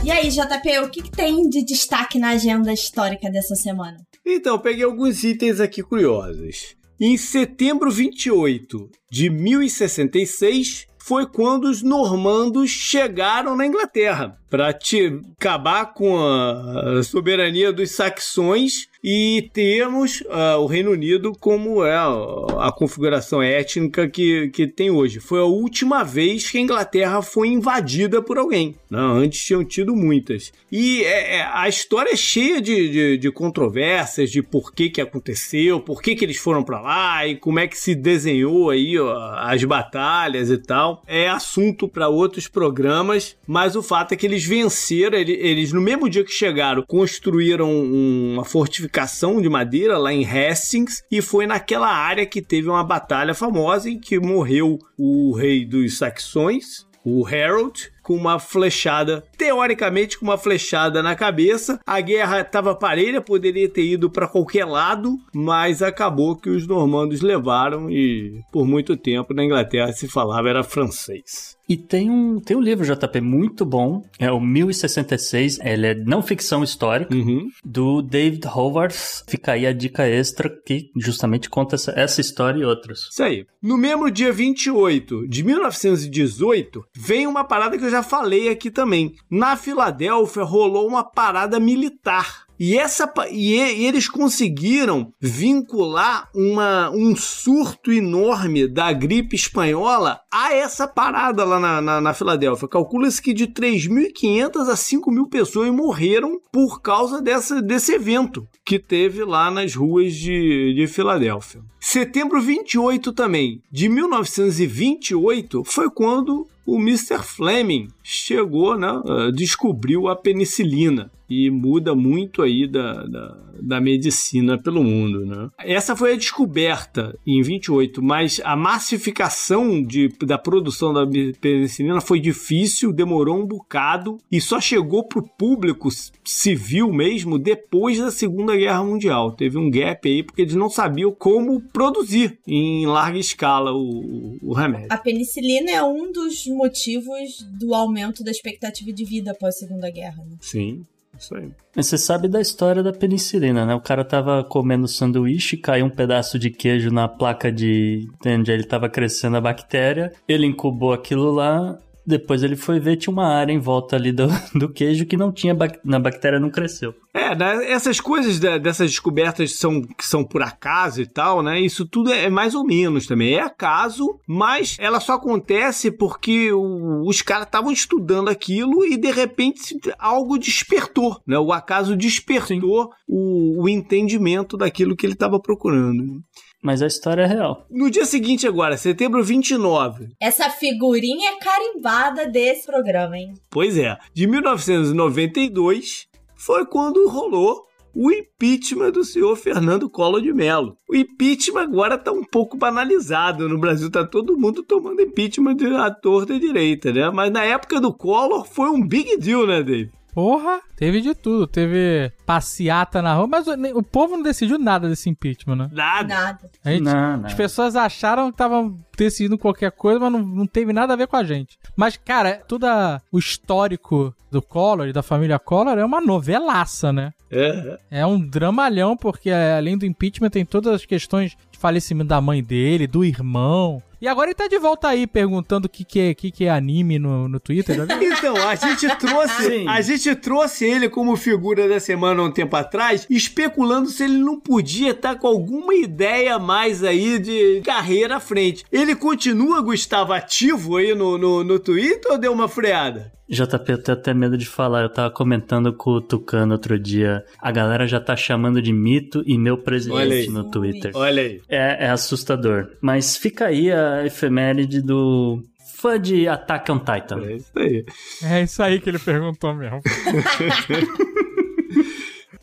E aí, JP, o que, que tem de destaque na agenda histórica dessa semana? Então, peguei alguns itens aqui curiosos. Em setembro 28 de 1066, foi quando os normandos chegaram na Inglaterra para acabar com a soberania dos saxões e termos uh, o Reino Unido como é a, configuração étnica que, que tem hoje. Foi a última vez que a Inglaterra foi invadida por alguém. Não, antes tinham tido muitas. E é, é, a história é cheia de, de, de, controvérsias de por que, que aconteceu, por que, que eles foram para lá e como é que se desenhou aí ó, as batalhas e tal. É assunto para outros programas, mas o fato é que eles venceram, eles, eles no mesmo dia que chegaram, construíram uma fortificação de madeira lá em Hastings e foi naquela área que teve uma batalha famosa em que morreu o rei dos saxões, o Harold, com uma flechada, teoricamente com uma flechada na cabeça. A guerra estava parelha, poderia ter ido para qualquer lado, mas acabou que os normandos levaram e por muito tempo na Inglaterra se falava era francês. E tem um, tem um livro, JP, muito bom. É o 1066. Ele é não ficção histórica. Uhum. Do David Howard. Fica aí a dica extra que justamente conta essa, essa história e outras. Isso aí. No mesmo dia 28 de 1918, vem uma parada que eu já falei aqui também. Na Filadélfia rolou uma parada militar e, essa, e, eles conseguiram vincular uma, um surto enorme da gripe espanhola a essa parada lá na, na, na Filadélfia. Calcula-se que de 3.500 a 5.000 pessoas morreram por causa dessa, desse evento que teve lá nas ruas de, de Filadélfia. Setembro 28 também, de 1928, foi quando o Mr. Fleming chegou, né, uh, descobriu a penicilina e muda muito aí da, da, da, medicina pelo mundo, né? Essa foi a descoberta em 28, mas a massificação de, da produção da penicilina foi difícil, demorou um bocado e só chegou para o público civil mesmo depois da Segunda Guerra Mundial. Teve um gap aí porque eles não sabiam como produzir em larga escala o, o remédio. A penicilina é um dos motivos do aumento da expectativa de vida após a Segunda Guerra. Né? Sim. Isso aí. Mas você sabe da história da penicilina, né? O cara tava comendo sanduíche, caiu um pedaço de queijo na placa de onde ele tava crescendo a bactéria. Ele incubou aquilo lá, depois ele foi ver, tinha uma área em volta ali do, do queijo que não tinha, na bactéria não cresceu. É, né, essas coisas dessas descobertas são, que são por acaso e tal, né? Isso tudo é mais ou menos também. É acaso, mas ela só acontece porque o, os caras estavam estudando aquilo e de repente algo despertou, né? O acaso despertou o, o entendimento daquilo que ele estava procurando. Mas a história é real. No dia seguinte, agora, setembro 29. Essa figurinha é carimbada desse programa, hein? Pois é. De 1992 foi quando rolou o impeachment do senhor Fernando Collor de Mello. O impeachment agora tá um pouco banalizado. No Brasil tá todo mundo tomando impeachment de ator da direita, né? Mas na época do Collor foi um big deal, né, Dave? Porra, teve de tudo. Teve passeata na rua, mas o, o povo não decidiu nada desse impeachment, né? Nada. Nada. Gente, não, não. As pessoas acharam que estavam decidindo qualquer coisa, mas não, não teve nada a ver com a gente. Mas, cara, tudo o histórico do Collor e da família Collor é uma novelaça, né? É. É um dramalhão, porque além do impeachment tem todas as questões de falecimento da mãe dele, do irmão. E agora ele tá de volta aí perguntando o que, que, é, que, que é anime no, no Twitter. então, a gente trouxe. a gente trouxe ele como figura da semana um tempo atrás, especulando se ele não podia estar tá com alguma ideia mais aí de carreira à frente. Ele continua, Gustavo, ativo aí no, no, no Twitter ou deu uma freada? JP, eu tenho até medo de falar. Eu tava comentando com o Tucano outro dia. A galera já tá chamando de mito e meu presidente no Twitter. Olha aí. É, é assustador. Mas fica aí a efeméride do fã de Attack on Titan. É isso aí. É isso aí que ele perguntou mesmo.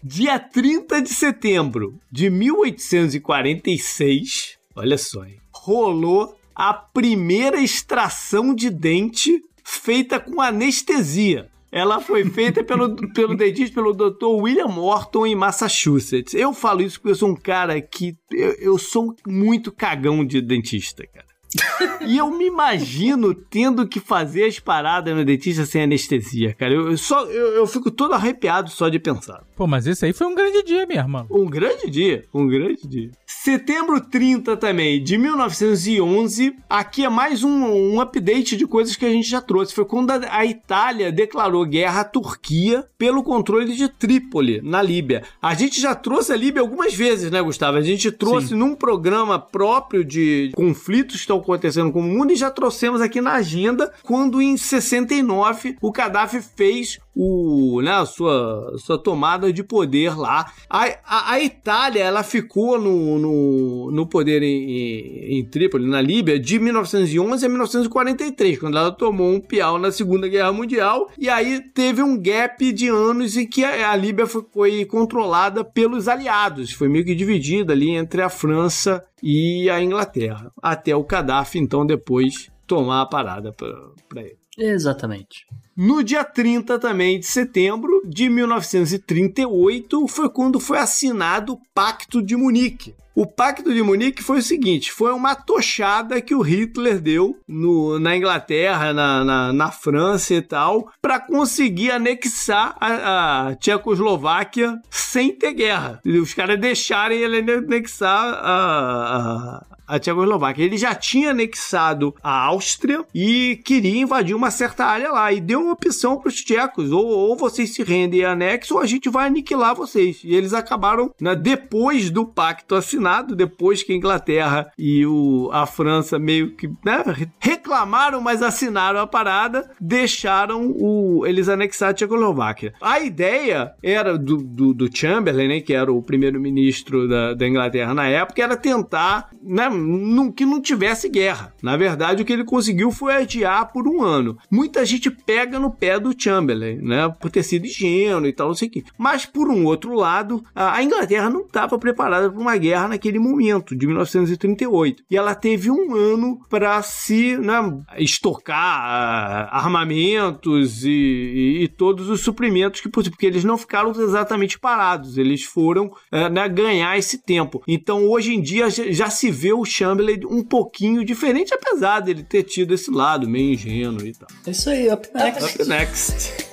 Dia 30 de setembro de 1846, olha só, hein, rolou a primeira extração de dente feita com anestesia. Ela foi feita pelo, pelo dentista, pelo Dr. William Morton em Massachusetts. Eu falo isso porque eu sou um cara que. Eu, eu sou muito cagão de dentista, cara. e eu me imagino tendo que fazer as paradas no dentista sem anestesia, cara. Eu, eu só, eu, eu, fico todo arrepiado só de pensar. Pô, mas esse aí foi um grande dia mesmo. Um grande dia, um grande dia. Setembro 30 também, de 1911. Aqui é mais um, um update de coisas que a gente já trouxe. Foi quando a, a Itália declarou guerra à Turquia pelo controle de Trípoli, na Líbia. A gente já trouxe a Líbia algumas vezes, né, Gustavo? A gente trouxe Sim. num programa próprio de conflitos que estão acontecendo com o mundo e já trouxemos aqui na agenda quando em 69 o Gaddafi fez o, né, a sua, sua tomada de poder lá. A, a, a Itália ela ficou no, no, no poder em, em, Trípoli, na Líbia, de 1911 a 1943, quando ela tomou um piau na Segunda Guerra Mundial. E aí teve um gap de anos em que a, a Líbia foi, foi controlada pelos aliados. Foi meio que dividida ali entre a França e a Inglaterra. Até o Gaddafi, então, depois tomar a parada para ele. Exatamente. No dia 30 também de setembro de 1938 foi quando foi assinado o Pacto de Munique. O Pacto de Munique foi o seguinte: foi uma tochada que o Hitler deu no, na Inglaterra, na, na, na França e tal, para conseguir anexar a, a, Tchecoslováquia sem ter guerra. Os caras deixarem ele anexar a, a, a Tchecoslováquia. Ele já tinha anexado a Áustria e queria invadir uma certa área lá. E deu uma opção para os tchecos: ou, ou vocês se rendem e anexam, ou a gente vai aniquilar vocês. E eles acabaram, né, depois do pacto assinado assinado depois que a Inglaterra e o, a França meio que né, reclamaram, mas assinaram a parada, deixaram o, eles anexar a Tchecoslováquia. A ideia era do, do, do Chamberlain, né, que era o primeiro-ministro da, da, Inglaterra na época, era tentar né, não, que não tivesse guerra. Na verdade, o que ele conseguiu foi adiar por um ano. Muita gente pega no pé do Chamberlain, né, por ter sido ingênuo e tal, não sei o quê. Mas, por um outro lado, a Inglaterra não estava preparada para uma guerra naquele momento, de 1938. E ela teve um ano para se né, estocar uh, armamentos e, e, e, todos os suprimentos que possível, porque eles não ficaram exatamente parados, eles foram uh, né, ganhar esse tempo. Então, hoje em dia, já se vê o Chamberlain um pouquinho diferente, apesar dele ter tido esse lado meio ingênuo e tal. É isso aí, up next. Up next.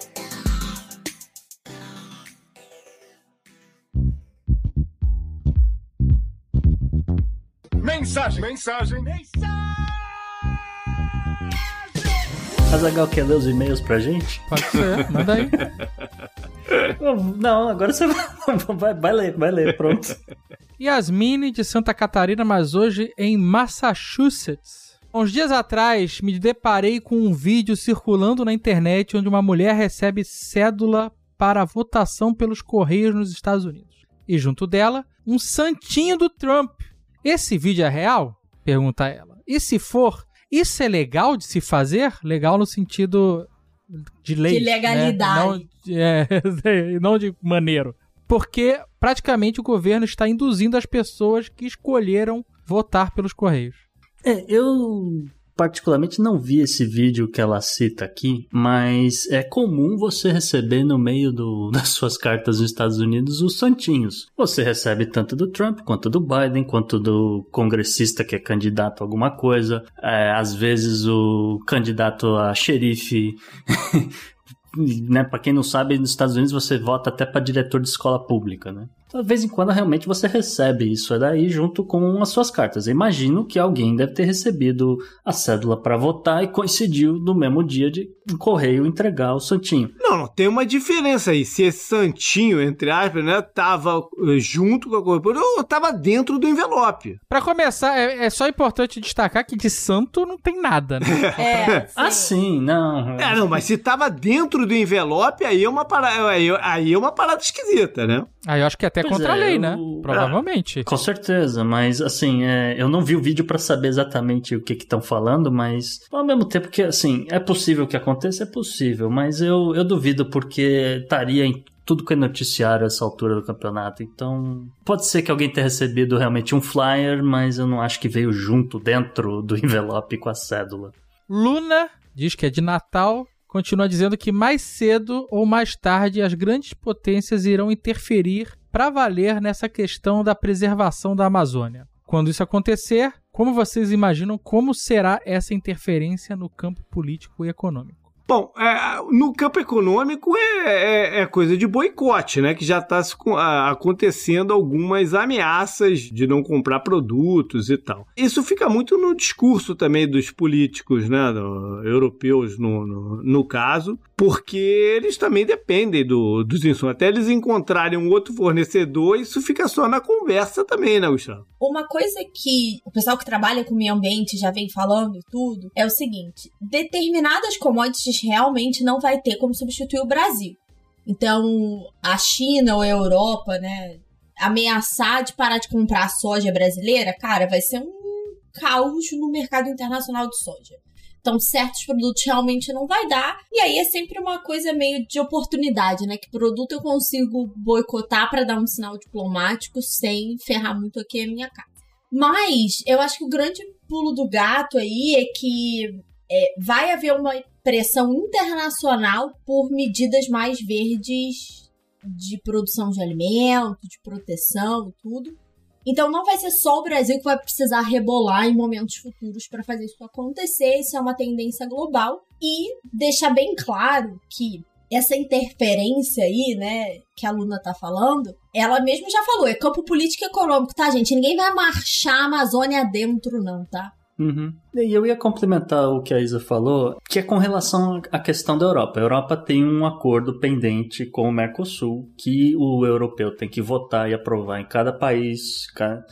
Mensagem, mensagem, mensagem. Azagal quer ler os e-mails pra gente? Pode ser, manda aí. Não, agora você vai, vai ler, vai ler, pronto. Yasmine de Santa Catarina, mas hoje em Massachusetts. Uns dias atrás, me deparei com um vídeo circulando na internet onde uma mulher recebe cédula para votação pelos Correios nos Estados Unidos. E junto dela, um santinho do Trump. Esse vídeo é real? Pergunta ela. E se for, isso é legal de se fazer? Legal no sentido de lei. De legalidade. Né? Não, é, não de maneiro. Porque praticamente o governo está induzindo as pessoas que escolheram votar pelos Correios. É, eu particularmente não vi esse vídeo que ela cita aqui, mas é comum você receber no meio do, das suas cartas nos Estados Unidos os santinhos. Você recebe tanto do Trump, quanto do Biden, quanto do congressista que é candidato a alguma coisa. É, às vezes o candidato a xerife né, para quem não sabe, nos Estados Unidos você vota até para diretor de escola pública, né? Então, de vez em quando realmente você recebe isso daí junto com as suas cartas. Eu imagino que alguém deve ter recebido a cédula para votar e coincidiu no mesmo dia de correio entregar o santinho. Não, não, tem uma diferença aí. Se esse santinho, entre aspas, né, tava eh, junto com a corretora ou tava dentro do envelope. Para começar, é, é, só importante destacar que de santo não tem nada, né? é, sim. Ah, sim, não. É, não, mas se tava dentro do envelope, aí é uma parada, aí, aí é uma parada esquisita, né? Aí eu acho que até pois contra é, a lei, né? Provavelmente. Ah, com certeza, mas assim, é, eu não vi o vídeo para saber exatamente o que estão falando, mas ao mesmo tempo que, assim, é possível que aconteça, é possível, mas eu, eu duvido porque estaria em tudo que é noticiário essa altura do campeonato. Então, pode ser que alguém tenha recebido realmente um flyer, mas eu não acho que veio junto dentro do envelope com a cédula. Luna diz que é de Natal continua dizendo que mais cedo ou mais tarde as grandes potências irão interferir para valer nessa questão da preservação da Amazônia. Quando isso acontecer, como vocês imaginam como será essa interferência no campo político e econômico? Bom, é, no campo econômico é, é, é, coisa de boicote, né? Que já está acontecendo algumas ameaças de não comprar produtos e tal. Isso fica muito no discurso também dos políticos, né? Europeus, no, no, no, caso, porque eles também dependem do, dos insumos. Até eles encontrarem um outro fornecedor, isso fica só na conversa também, né, Gustavo? Uma coisa que o pessoal que trabalha com meio ambiente já vem falando e tudo é o seguinte: determinadas commodities realmente não vai ter como substituir o Brasil. Então, a China ou a Europa, né, ameaçar de parar de comprar soja brasileira, cara, vai ser um caos no mercado internacional de soja. Então, certos produtos realmente não vai dar. E aí é sempre uma coisa meio de oportunidade, né? Que produto eu consigo boicotar para dar um sinal diplomático sem ferrar muito aqui a minha casa. Mas eu acho que o grande pulo do gato aí é que é, vai haver uma pressão internacional por medidas mais verdes de produção de alimento, de proteção e tudo. Então não vai ser só o Brasil que vai precisar rebolar em momentos futuros para fazer isso acontecer. Isso é uma tendência global e deixar bem claro que essa interferência aí, né, que a Luna tá falando, ela mesmo já falou, é campo político e econômico, tá, gente? Ninguém vai marchar a Amazônia dentro, não, tá? Uhum. E eu ia complementar o que a Isa falou, que é com relação à questão da Europa. A Europa tem um acordo pendente com o Mercosul que o europeu tem que votar e aprovar em cada país,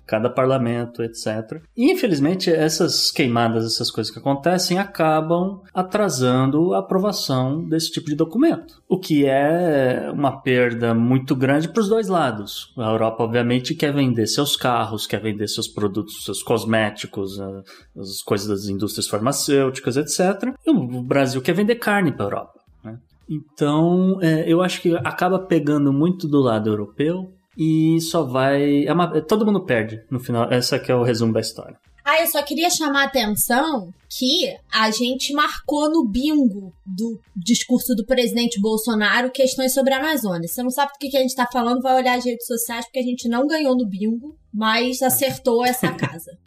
cada parlamento, etc. E infelizmente essas queimadas, essas coisas que acontecem, acabam atrasando a aprovação desse tipo de documento. O que é uma perda muito grande para os dois lados. A Europa, obviamente, quer vender seus carros, quer vender seus produtos, seus cosméticos, as coisas das indústrias farmacêuticas, etc. E o Brasil quer vender carne para a Europa. Né? Então, é, eu acho que acaba pegando muito do lado europeu e só vai. É uma, todo mundo perde no final. Essa que é o resumo da história. Ah, eu só queria chamar a atenção que a gente marcou no bingo do discurso do presidente Bolsonaro questões sobre a Amazônia. Você não sabe do que a gente está falando, vai olhar as redes sociais, porque a gente não ganhou no bingo, mas acertou essa casa.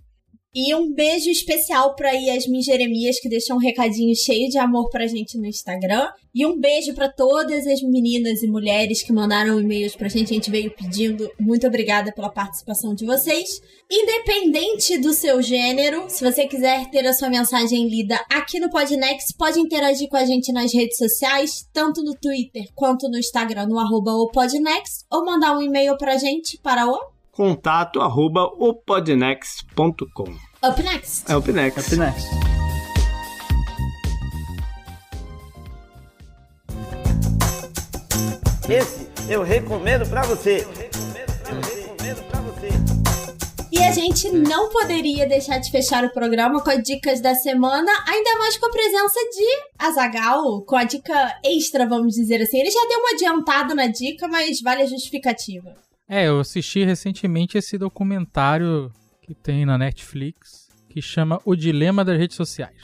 E um beijo especial para Yasmin Jeremias, que deixou um recadinho cheio de amor pra gente no Instagram. E um beijo para todas as meninas e mulheres que mandaram e-mails pra gente. A gente veio pedindo. Muito obrigada pela participação de vocês. Independente do seu gênero, se você quiser ter a sua mensagem lida aqui no Podnext, pode interagir com a gente nas redes sociais, tanto no Twitter quanto no Instagram, no arroba Podnext, ou mandar um e-mail pra gente para o contato arroba opodnext.com. Up next. É up next. Up next. Esse eu recomendo para você. E a gente não poderia deixar de fechar o programa com as dicas da semana, ainda mais com a presença de Azagal, com a dica extra, vamos dizer assim. Ele já deu uma adiantada na dica, mas vale a justificativa. É, eu assisti recentemente esse documentário que tem na Netflix que chama O Dilema das Redes Sociais.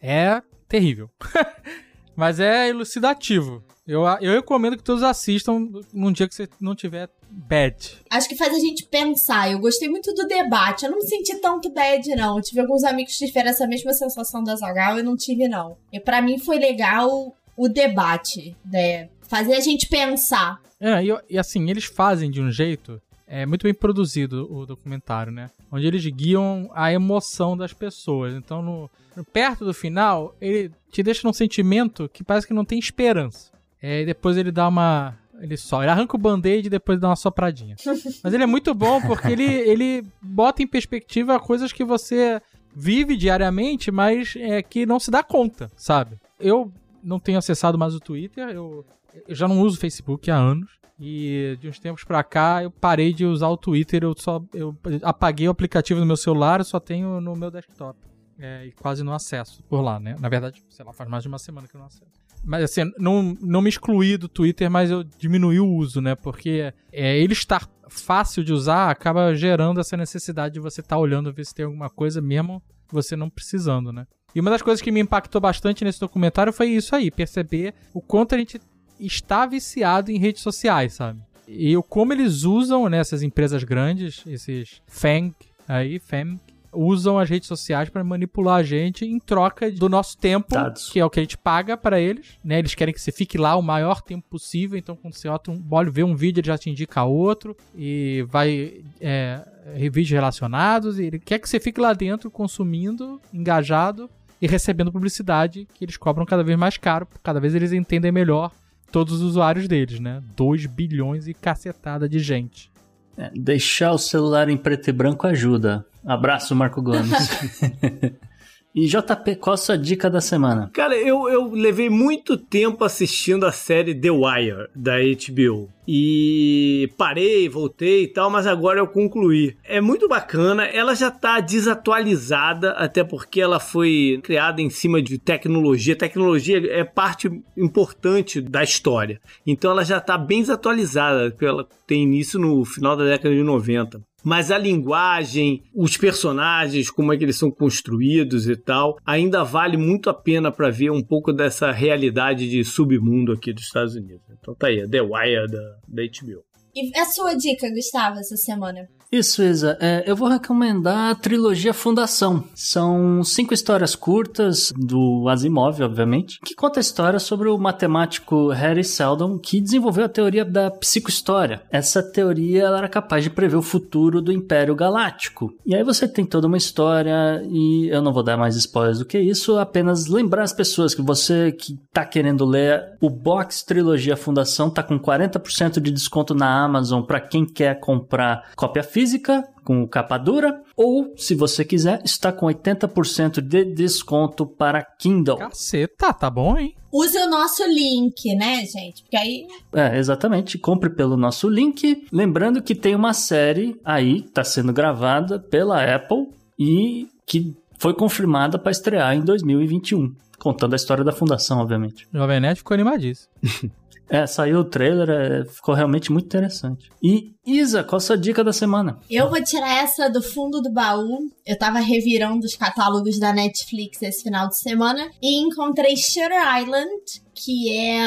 É terrível. Mas é elucidativo. Eu, eu recomendo que todos assistam num dia que você não tiver bad. Acho que faz a gente pensar. Eu gostei muito do debate. Eu não me senti tanto bad, não. Eu tive alguns amigos que tiveram essa mesma sensação da Zagal e não tive, não. E para mim foi legal o debate, né? Fazer a gente pensar. É, e, e assim, eles fazem de um jeito é muito bem produzido o documentário, né? Onde eles guiam a emoção das pessoas. Então, no, no perto do final, ele te deixa num sentimento que parece que não tem esperança. É, e depois ele dá uma. Ele só. Ele arranca o band-aid e depois dá uma sopradinha. Mas ele é muito bom porque ele, ele bota em perspectiva coisas que você vive diariamente, mas é, que não se dá conta, sabe? Eu não tenho acessado mais o Twitter, eu eu já não uso Facebook há anos. E de uns tempos pra cá eu parei de usar o Twitter, eu só eu apaguei o aplicativo no meu celular, eu só tenho no meu desktop. É, e quase não acesso por lá, né? Na verdade, sei lá, faz mais de uma semana que eu não acesso. Mas assim, não, não me excluí do Twitter, mas eu diminui o uso, né? Porque é, ele estar fácil de usar acaba gerando essa necessidade de você estar tá olhando ver se tem alguma coisa mesmo você não precisando, né? E uma das coisas que me impactou bastante nesse documentário foi isso aí, perceber o quanto a gente está viciado em redes sociais, sabe? E como eles usam nessas né, empresas grandes, esses FANG aí, FAM, usam as redes sociais para manipular a gente em troca do nosso tempo, Dados. que é o que a gente paga para eles, né? Eles querem que você fique lá o maior tempo possível, então quando você olha um, vê um vídeo, ele já te indica outro e vai é, vídeos relacionados e ele quer que você fique lá dentro consumindo, engajado e recebendo publicidade que eles cobram cada vez mais caro, cada vez eles entendem melhor todos os usuários deles, né? 2 bilhões e cacetada de gente. É, deixar o celular em preto e branco ajuda. Abraço, Marco Gomes. E JP, qual a sua dica da semana? Cara, eu, eu levei muito tempo assistindo a série The Wire da HBO. E parei, voltei e tal, mas agora eu concluí. É muito bacana, ela já tá desatualizada, até porque ela foi criada em cima de tecnologia. Tecnologia é parte importante da história. Então ela já tá bem desatualizada, porque ela tem início no final da década de 90 mas a linguagem, os personagens, como é que eles são construídos e tal, ainda vale muito a pena para ver um pouco dessa realidade de submundo aqui dos Estados Unidos. Então tá aí, The Wire da, da HBO. E a sua dica, Gustavo, essa semana? Isso, Isa. É, eu vou recomendar a trilogia Fundação. São cinco histórias curtas do Asimov, obviamente, que conta a história sobre o matemático Harry Seldon que desenvolveu a teoria da psicohistória. Essa teoria era capaz de prever o futuro do Império Galáctico. E aí você tem toda uma história e eu não vou dar mais spoilers do que isso, apenas lembrar as pessoas que você que tá querendo ler o box Trilogia Fundação tá com 40% de desconto na Amazon para quem quer comprar cópia física física com capa dura, ou, se você quiser, está com 80% de desconto para Kindle. Caceta, tá bom, hein? Use o nosso link, né, gente? Porque aí. É, exatamente. Compre pelo nosso link. Lembrando que tem uma série aí, tá sendo gravada pela Apple e que foi confirmada para estrear em 2021. Contando a história da fundação, obviamente. Jovem Nerd ficou animadíssimo. É, saiu o trailer, é, ficou realmente muito interessante. E Isa, qual a sua dica da semana? Eu vou tirar essa do fundo do baú. Eu tava revirando os catálogos da Netflix esse final de semana e encontrei Shutter Island, que é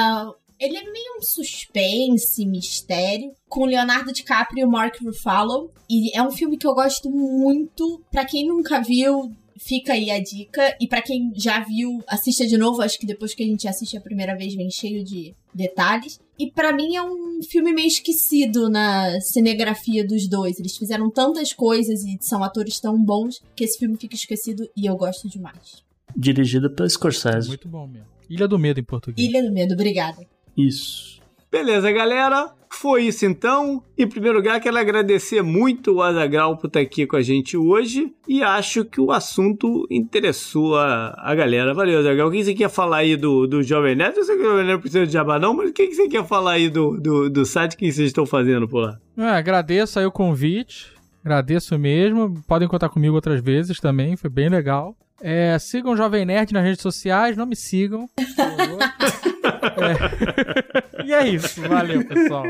ele é meio um suspense, mistério, com Leonardo DiCaprio e Mark Ruffalo. E é um filme que eu gosto muito. Para quem nunca viu, fica aí a dica. E para quem já viu, assista de novo. Acho que depois que a gente assiste a primeira vez, vem cheio de detalhes. E para mim é um filme meio esquecido na cinegrafia dos dois. Eles fizeram tantas coisas e são atores tão bons que esse filme fica esquecido e eu gosto demais. Dirigida pela Scorsese. Muito bom mesmo. Ilha do Medo em português. Ilha do Medo, obrigada. Isso. Beleza, galera. Foi isso então. Em primeiro lugar, quero agradecer muito o Azagal por estar aqui com a gente hoje. E acho que o assunto interessou a, a galera. Valeu, Azagal. O que você quer falar aí do, do Jovem Neto? Eu sei que o Jovem Neto precisa de jabá, não, mas o que você quer falar aí do, do, do site que vocês estão fazendo por lá? É, agradeço aí o convite. Agradeço mesmo. Podem contar comigo outras vezes também. Foi bem legal. É, sigam o Jovem Nerd nas redes sociais, não me sigam. é. E é isso, valeu, pessoal.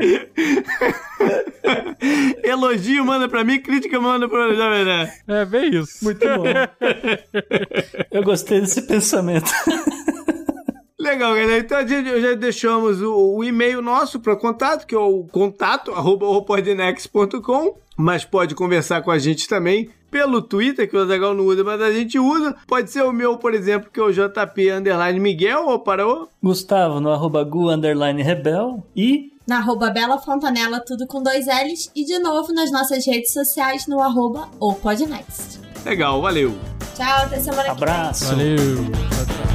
Elogio manda pra mim, crítica manda pra Jovem Nerd. É bem isso. Muito bom. Eu gostei desse pensamento. Legal, galera. Então a gente já deixamos o, o e-mail nosso para contato, que é o contato arroba mas pode conversar com a gente também pelo Twitter, que o Azagal não usa, mas a gente usa. Pode ser o meu, por exemplo, que é o JP Underline Miguel, ou para o... Gustavo, no arroba Gu Underline Rebel e... Na arroba Bela Fontanella, tudo com dois L's. E de novo nas nossas redes sociais no arroba ou Podnext. Legal, valeu. Tchau, até semana Abraço. que vem. Valeu.